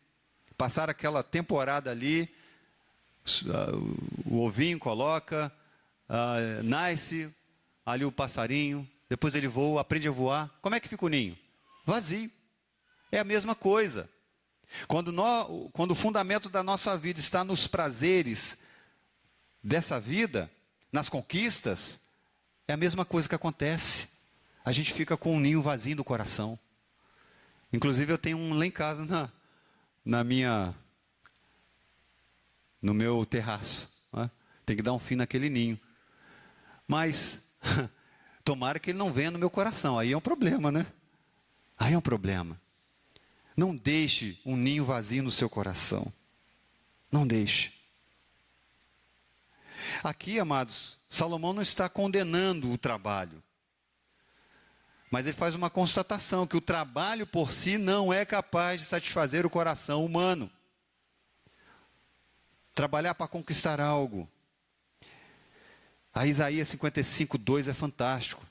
passar aquela temporada ali, o ovinho coloca, uh, nasce ali o passarinho, depois ele voa, aprende a voar. Como é que fica o ninho? Vazio. É a mesma coisa. Quando, nós, quando o fundamento da nossa vida está nos prazeres dessa vida, nas conquistas, é a mesma coisa que acontece. A gente fica com um ninho vazio no coração. Inclusive eu tenho um lá em casa na, na minha no meu terraço. Né? Tem que dar um fim naquele ninho. Mas *laughs* tomara que ele não venha no meu coração. Aí é um problema, né? Aí é um problema. Não deixe um ninho vazio no seu coração. Não deixe. Aqui, amados, Salomão não está condenando o trabalho. Mas ele faz uma constatação que o trabalho por si não é capaz de satisfazer o coração humano. Trabalhar para conquistar algo. A Isaías 55, 2 é fantástico.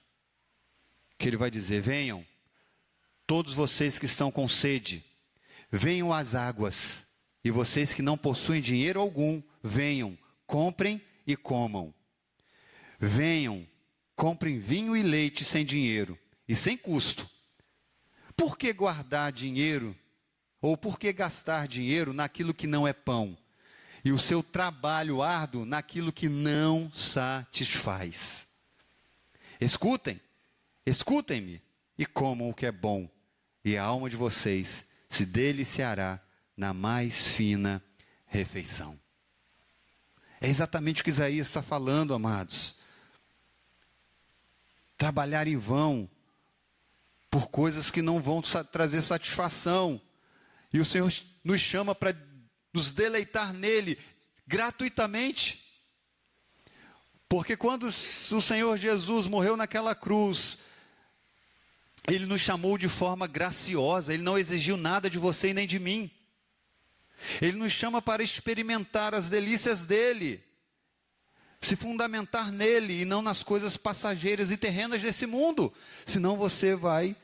Que ele vai dizer: Venham, todos vocês que estão com sede, venham às águas. E vocês que não possuem dinheiro algum, venham, comprem e comam. Venham, comprem vinho e leite sem dinheiro e sem custo. Por que guardar dinheiro? Ou por que gastar dinheiro naquilo que não é pão? E o seu trabalho árduo naquilo que não satisfaz. Escutem, escutem-me e comam o que é bom, e a alma de vocês se deliciará na mais fina refeição. É exatamente o que Isaías está falando, amados. Trabalhar em vão por coisas que não vão trazer satisfação. E o Senhor nos chama para nos deleitar nele gratuitamente. Porque quando o Senhor Jesus morreu naquela cruz, ele nos chamou de forma graciosa, ele não exigiu nada de você e nem de mim. Ele nos chama para experimentar as delícias dele, se fundamentar nele e não nas coisas passageiras e terrenas desse mundo, senão você vai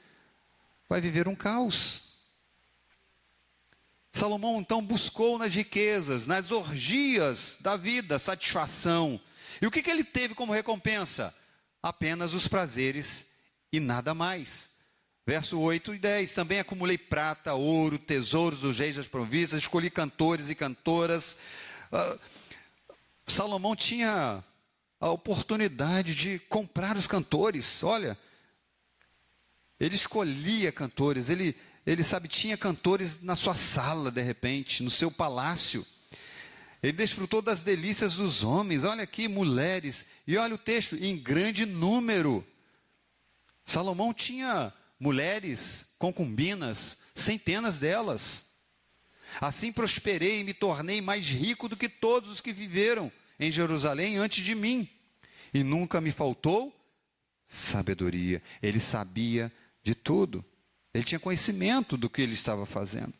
vai viver um caos. Salomão então buscou nas riquezas, nas orgias da vida, satisfação. E o que, que ele teve como recompensa? Apenas os prazeres e nada mais. Verso 8 e 10: Também acumulei prata, ouro, tesouros dos reis das províncias, escolhi cantores e cantoras. Uh, Salomão tinha a oportunidade de comprar os cantores. Olha, ele escolhia cantores, ele, ele sabe, tinha cantores na sua sala, de repente, no seu palácio. Ele desfrutou das delícias dos homens, olha aqui, mulheres, e olha o texto, em grande número. Salomão tinha mulheres, concubinas, centenas delas. Assim prosperei e me tornei mais rico do que todos os que viveram em Jerusalém antes de mim. E nunca me faltou sabedoria. Ele sabia de tudo. Ele tinha conhecimento do que ele estava fazendo.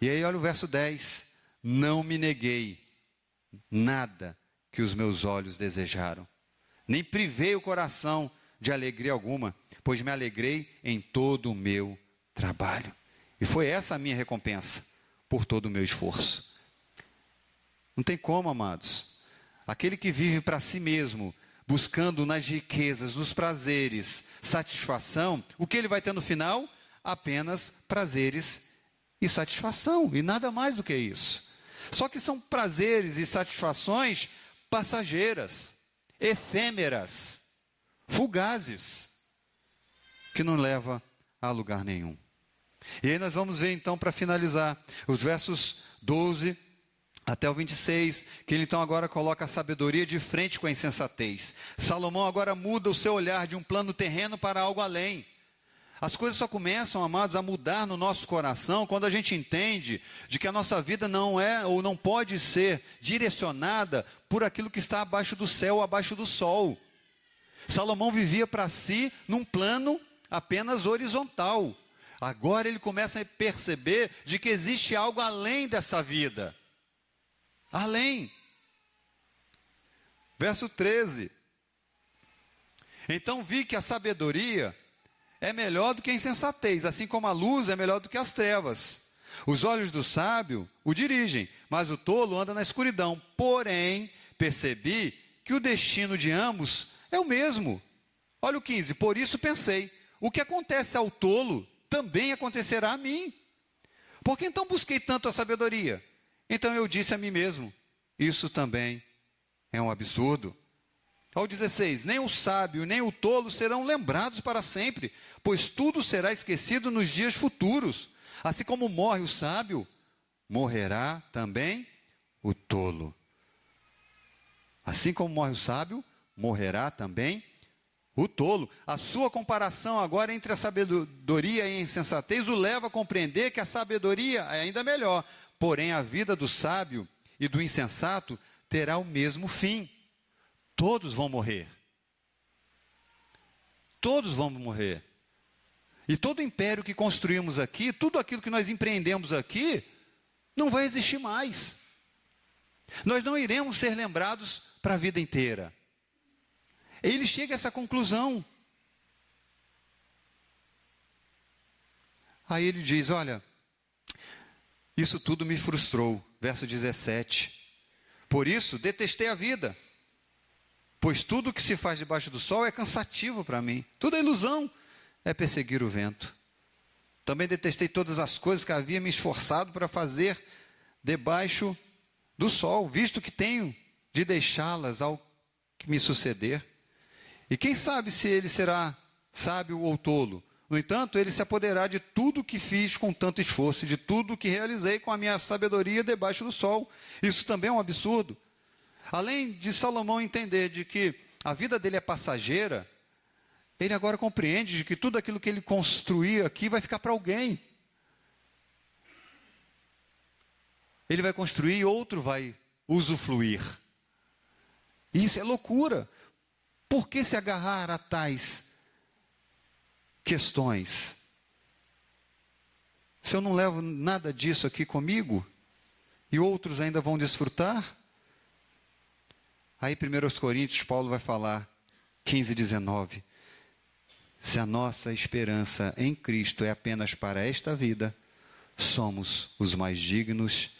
E aí, olha o verso 10: Não me neguei nada que os meus olhos desejaram, nem privei o coração de alegria alguma, pois me alegrei em todo o meu trabalho. E foi essa a minha recompensa por todo o meu esforço. Não tem como, amados. Aquele que vive para si mesmo, buscando nas riquezas, nos prazeres, satisfação, o que ele vai ter no final? Apenas prazeres e satisfação, e nada mais do que isso. Só que são prazeres e satisfações passageiras, efêmeras, fugazes, que não leva a lugar nenhum. E aí nós vamos ver então para finalizar os versos 12 até o 26, que ele então agora coloca a sabedoria de frente com a insensatez. Salomão agora muda o seu olhar de um plano terreno para algo além. As coisas só começam, amados, a mudar no nosso coração quando a gente entende de que a nossa vida não é ou não pode ser direcionada por aquilo que está abaixo do céu abaixo do sol. Salomão vivia para si num plano apenas horizontal. Agora ele começa a perceber de que existe algo além dessa vida além. Verso 13. Então vi que a sabedoria é melhor do que a insensatez, assim como a luz é melhor do que as trevas. Os olhos do sábio o dirigem, mas o tolo anda na escuridão. Porém, percebi que o destino de ambos é o mesmo. Olha o 15. Por isso pensei: o que acontece ao tolo também acontecerá a mim. Por que então busquei tanto a sabedoria? Então eu disse a mim mesmo: isso também é um absurdo. Ao 16: Nem o sábio nem o tolo serão lembrados para sempre, pois tudo será esquecido nos dias futuros. Assim como morre o sábio, morrerá também o tolo. Assim como morre o sábio, morrerá também o tolo. A sua comparação agora entre a sabedoria e a insensatez o leva a compreender que a sabedoria é ainda melhor, Porém, a vida do sábio e do insensato terá o mesmo fim. Todos vão morrer. Todos vão morrer. E todo o império que construímos aqui, tudo aquilo que nós empreendemos aqui, não vai existir mais. Nós não iremos ser lembrados para a vida inteira. Ele chega a essa conclusão. Aí ele diz: Olha, isso tudo me frustrou. Verso 17. Por isso, detestei a vida, pois tudo que se faz debaixo do sol é cansativo para mim. Tudo é ilusão, é perseguir o vento. Também detestei todas as coisas que havia me esforçado para fazer debaixo do sol, visto que tenho de deixá-las ao que me suceder. E quem sabe se ele será sábio ou tolo? No entanto, ele se apoderará de tudo que fiz com tanto esforço, de tudo que realizei com a minha sabedoria debaixo do sol. Isso também é um absurdo. Além de Salomão entender de que a vida dele é passageira, ele agora compreende de que tudo aquilo que ele construir aqui vai ficar para alguém. Ele vai construir e outro vai usufruir. Isso é loucura. Por que se agarrar a tais questões? Se eu não levo nada disso aqui comigo e outros ainda vão desfrutar? Aí, 1 Coríntios, Paulo vai falar, 15, 19. Se a nossa esperança em Cristo é apenas para esta vida, somos os mais dignos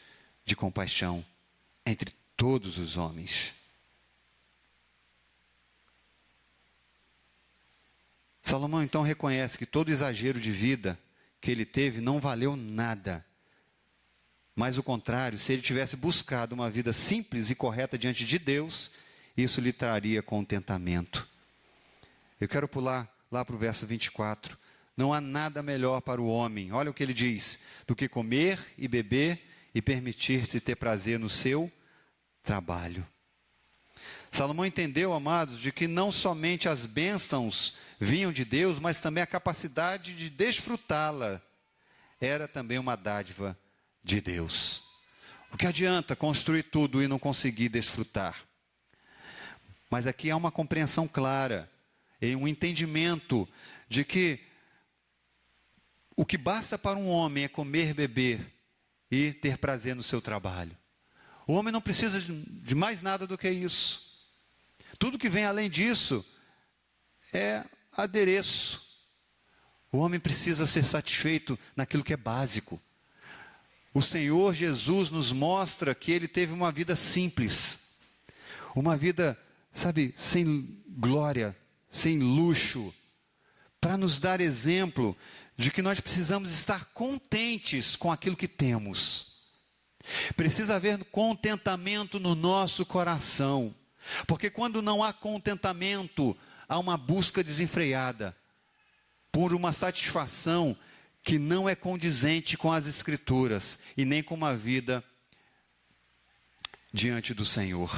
de compaixão entre todos os homens. Salomão então reconhece que todo exagero de vida que ele teve não valeu nada. Mas o contrário, se ele tivesse buscado uma vida simples e correta diante de Deus, isso lhe traria contentamento. Eu quero pular lá para o verso 24. Não há nada melhor para o homem, olha o que ele diz, do que comer e beber e permitir-se ter prazer no seu trabalho. Salomão entendeu, amados, de que não somente as bênçãos vinham de Deus, mas também a capacidade de desfrutá-la era também uma dádiva de Deus. O que adianta construir tudo e não conseguir desfrutar? Mas aqui há uma compreensão clara e um entendimento de que o que basta para um homem é comer, beber e ter prazer no seu trabalho. O homem não precisa de mais nada do que isso. Tudo que vem além disso é adereço. O homem precisa ser satisfeito naquilo que é básico. O Senhor Jesus nos mostra que ele teve uma vida simples, uma vida, sabe, sem glória, sem luxo, para nos dar exemplo de que nós precisamos estar contentes com aquilo que temos. Precisa haver contentamento no nosso coração, porque quando não há contentamento, há uma busca desenfreada por uma satisfação que não é condizente com as Escrituras e nem com uma vida diante do Senhor.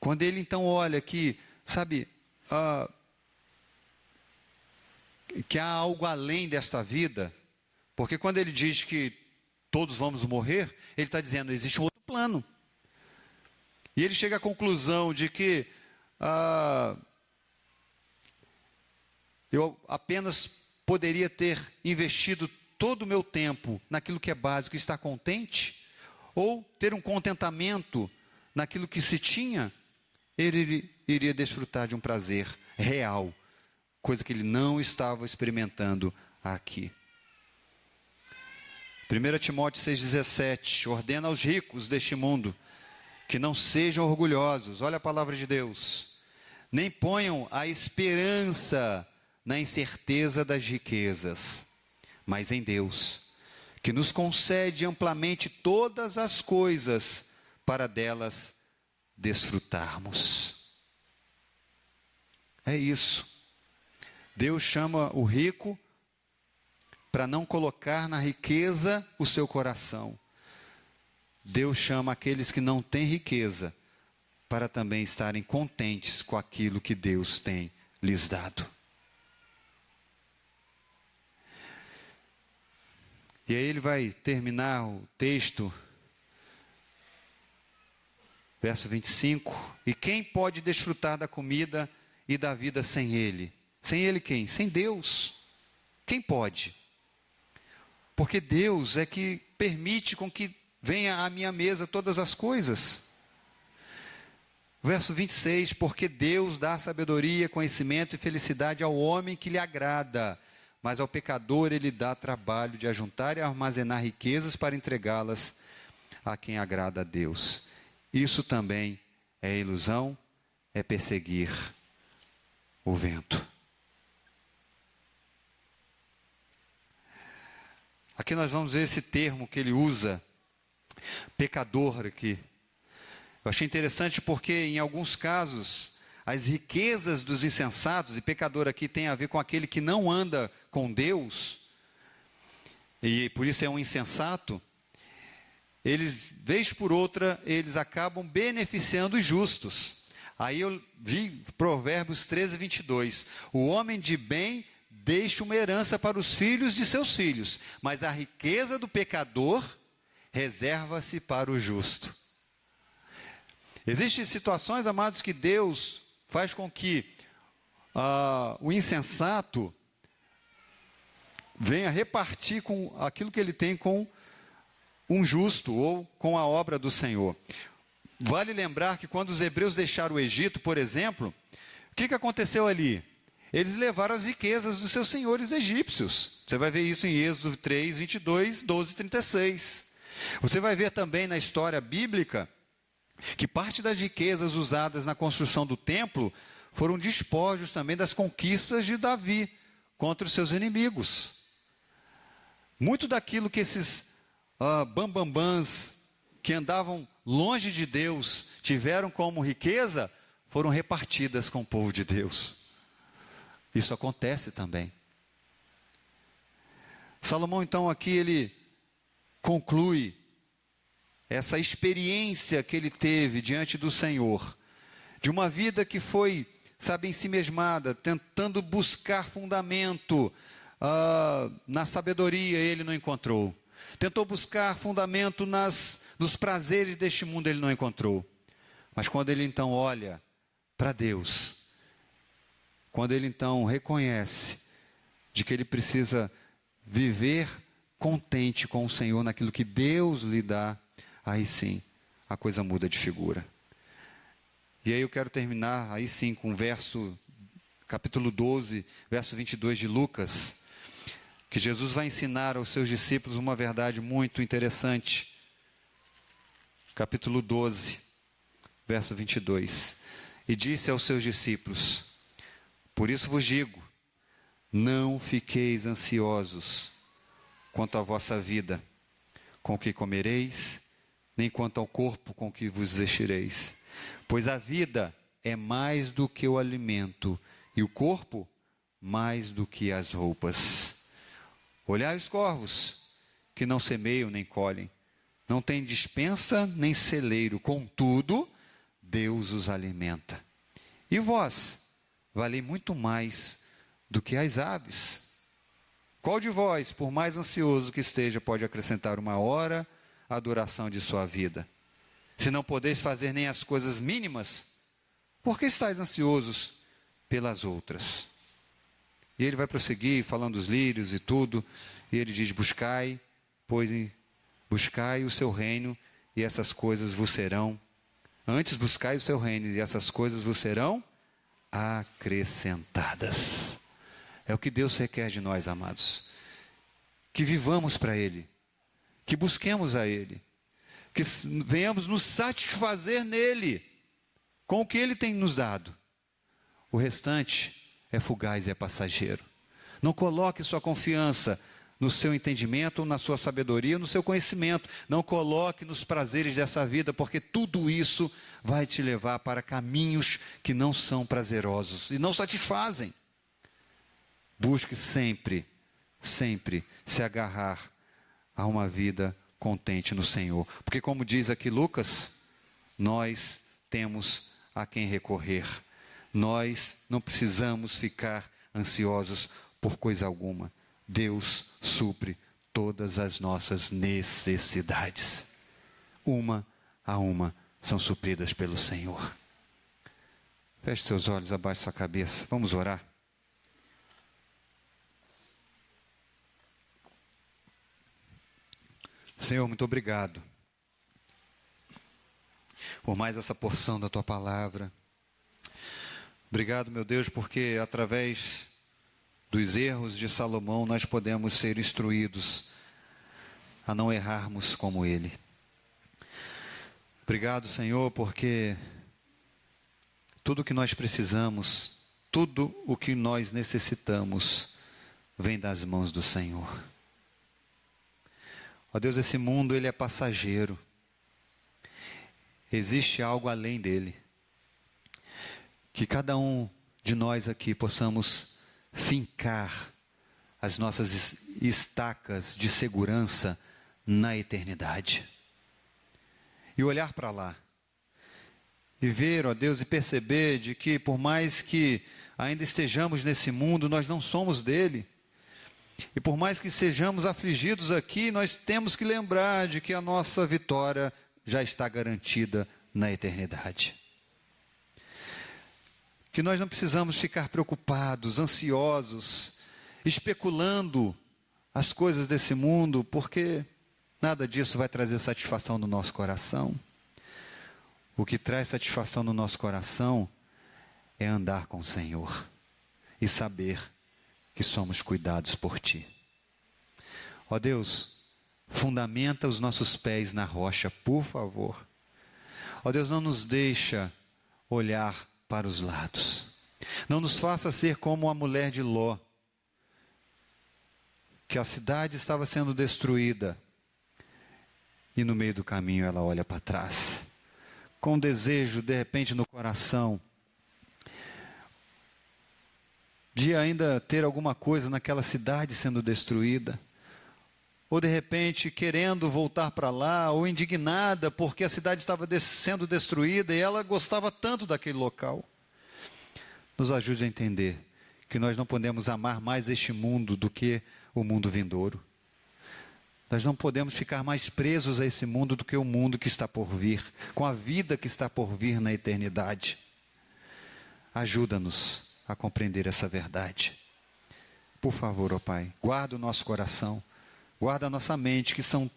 Quando ele então olha que, sabe, uh, que há algo além desta vida, porque quando ele diz que todos vamos morrer, ele está dizendo existe um outro plano. E ele chega à conclusão de que ah, eu apenas poderia ter investido todo o meu tempo naquilo que é básico e estar contente, ou ter um contentamento naquilo que se tinha, ele iria desfrutar de um prazer real coisa que ele não estava experimentando aqui. 1 Timóteo 6,17: ordena aos ricos deste mundo que não sejam orgulhosos, olha a palavra de Deus, nem ponham a esperança na incerteza das riquezas, mas em Deus, que nos concede amplamente todas as coisas para delas desfrutarmos. É isso. Deus chama o rico para não colocar na riqueza o seu coração. Deus chama aqueles que não têm riqueza para também estarem contentes com aquilo que Deus tem lhes dado. E aí ele vai terminar o texto, verso 25: E quem pode desfrutar da comida e da vida sem ele? Sem Ele quem? Sem Deus. Quem pode? Porque Deus é que permite com que venha à minha mesa todas as coisas. Verso 26: Porque Deus dá sabedoria, conhecimento e felicidade ao homem que lhe agrada, mas ao pecador ele dá trabalho de ajuntar e armazenar riquezas para entregá-las a quem agrada a Deus. Isso também é ilusão, é perseguir o vento. Aqui nós vamos ver esse termo que ele usa, pecador aqui. Eu achei interessante porque em alguns casos as riquezas dos insensatos, e pecador aqui tem a ver com aquele que não anda com Deus, e por isso é um insensato, eles, vez por outra, eles acabam beneficiando os justos. Aí eu vi Provérbios 13, 22. O homem de bem deixa uma herança para os filhos de seus filhos, mas a riqueza do pecador reserva-se para o justo. Existem situações, amados, que Deus faz com que uh, o insensato venha repartir com aquilo que ele tem com um justo ou com a obra do Senhor. Vale lembrar que quando os hebreus deixaram o Egito, por exemplo, o que, que aconteceu ali? Eles levaram as riquezas dos seus senhores egípcios. Você vai ver isso em Êxodo 3, 22, 12, 36. Você vai ver também na história bíblica que parte das riquezas usadas na construção do templo foram despojos também das conquistas de Davi contra os seus inimigos. Muito daquilo que esses uh, bambambãs que andavam longe de Deus tiveram como riqueza foram repartidas com o povo de Deus. Isso acontece também. Salomão, então, aqui ele conclui essa experiência que ele teve diante do Senhor, de uma vida que foi, sabe, em si mesmada, tentando buscar fundamento uh, na sabedoria, ele não encontrou. Tentou buscar fundamento nas, nos prazeres deste mundo, ele não encontrou. Mas quando ele então olha para Deus, quando ele então reconhece de que ele precisa viver contente com o Senhor naquilo que Deus lhe dá, aí sim a coisa muda de figura. E aí eu quero terminar aí sim com o verso capítulo 12, verso 22 de Lucas, que Jesus vai ensinar aos seus discípulos uma verdade muito interessante. Capítulo 12, verso 22. E disse aos seus discípulos: por isso vos digo: não fiqueis ansiosos quanto à vossa vida, com o que comereis, nem quanto ao corpo com que vos vestireis. Pois a vida é mais do que o alimento, e o corpo mais do que as roupas. Olhai os corvos, que não semeiam nem colhem, não têm dispensa nem celeiro, contudo, Deus os alimenta. E vós, valem muito mais do que as aves. Qual de vós, por mais ansioso que esteja, pode acrescentar uma hora à duração de sua vida? Se não podeis fazer nem as coisas mínimas, por que estáis ansiosos pelas outras? E ele vai prosseguir falando dos lírios e tudo, e ele diz: Buscai, pois buscai o seu reino, e essas coisas vos serão. Antes buscai o seu reino, e essas coisas vos serão acrescentadas. É o que Deus requer de nós, amados. Que vivamos para Ele, que busquemos a Ele, que venhamos nos satisfazer nele, com o que Ele tem nos dado. O restante é fugaz e é passageiro. Não coloque sua confiança no seu entendimento, na sua sabedoria, no seu conhecimento. Não coloque nos prazeres dessa vida, porque tudo isso vai te levar para caminhos que não são prazerosos e não satisfazem. Busque sempre, sempre se agarrar a uma vida contente no Senhor. Porque, como diz aqui Lucas, nós temos a quem recorrer. Nós não precisamos ficar ansiosos por coisa alguma. Deus supre todas as nossas necessidades. Uma a uma são supridas pelo Senhor. Feche seus olhos, abaixe sua cabeça. Vamos orar. Senhor, muito obrigado por mais essa porção da tua palavra. Obrigado, meu Deus, porque através dos erros de Salomão, nós podemos ser instruídos a não errarmos como ele. Obrigado, Senhor, porque tudo o que nós precisamos, tudo o que nós necessitamos, vem das mãos do Senhor. Ó Deus, esse mundo ele é passageiro. Existe algo além dele. Que cada um de nós aqui possamos fincar as nossas estacas de segurança na eternidade. E olhar para lá. e ver, ó Deus, e perceber de que por mais que ainda estejamos nesse mundo, nós não somos dele. E por mais que sejamos afligidos aqui, nós temos que lembrar de que a nossa vitória já está garantida na eternidade. Que nós não precisamos ficar preocupados, ansiosos, especulando as coisas desse mundo, porque nada disso vai trazer satisfação no nosso coração. O que traz satisfação no nosso coração é andar com o Senhor e saber que somos cuidados por Ti. Ó Deus, fundamenta os nossos pés na rocha, por favor. Ó Deus, não nos deixa olhar para os lados. Não nos faça ser como a mulher de Ló, que a cidade estava sendo destruída e no meio do caminho ela olha para trás, com desejo de repente no coração de ainda ter alguma coisa naquela cidade sendo destruída, ou de repente querendo voltar para lá, ou indignada porque a cidade estava sendo destruída e ela gostava tanto daquele local. Nos ajude a entender que nós não podemos amar mais este mundo do que o mundo vindouro. Nós não podemos ficar mais presos a esse mundo do que o mundo que está por vir, com a vida que está por vir na eternidade. Ajuda-nos a compreender essa verdade. Por favor, ó Pai, guarda o nosso coração, guarda a nossa mente, que são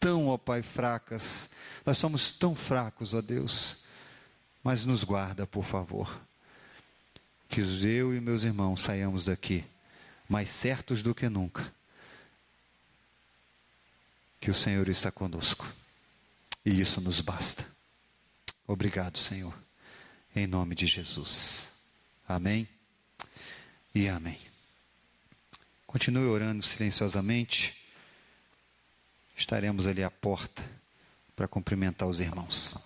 tão, ó Pai, fracas. Nós somos tão fracos, ó Deus. Mas nos guarda, por favor. Que eu e meus irmãos saiamos daqui mais certos do que nunca que o Senhor está conosco. E isso nos basta. Obrigado, Senhor. Em nome de Jesus. Amém e amém. Continue orando silenciosamente. Estaremos ali à porta para cumprimentar os irmãos.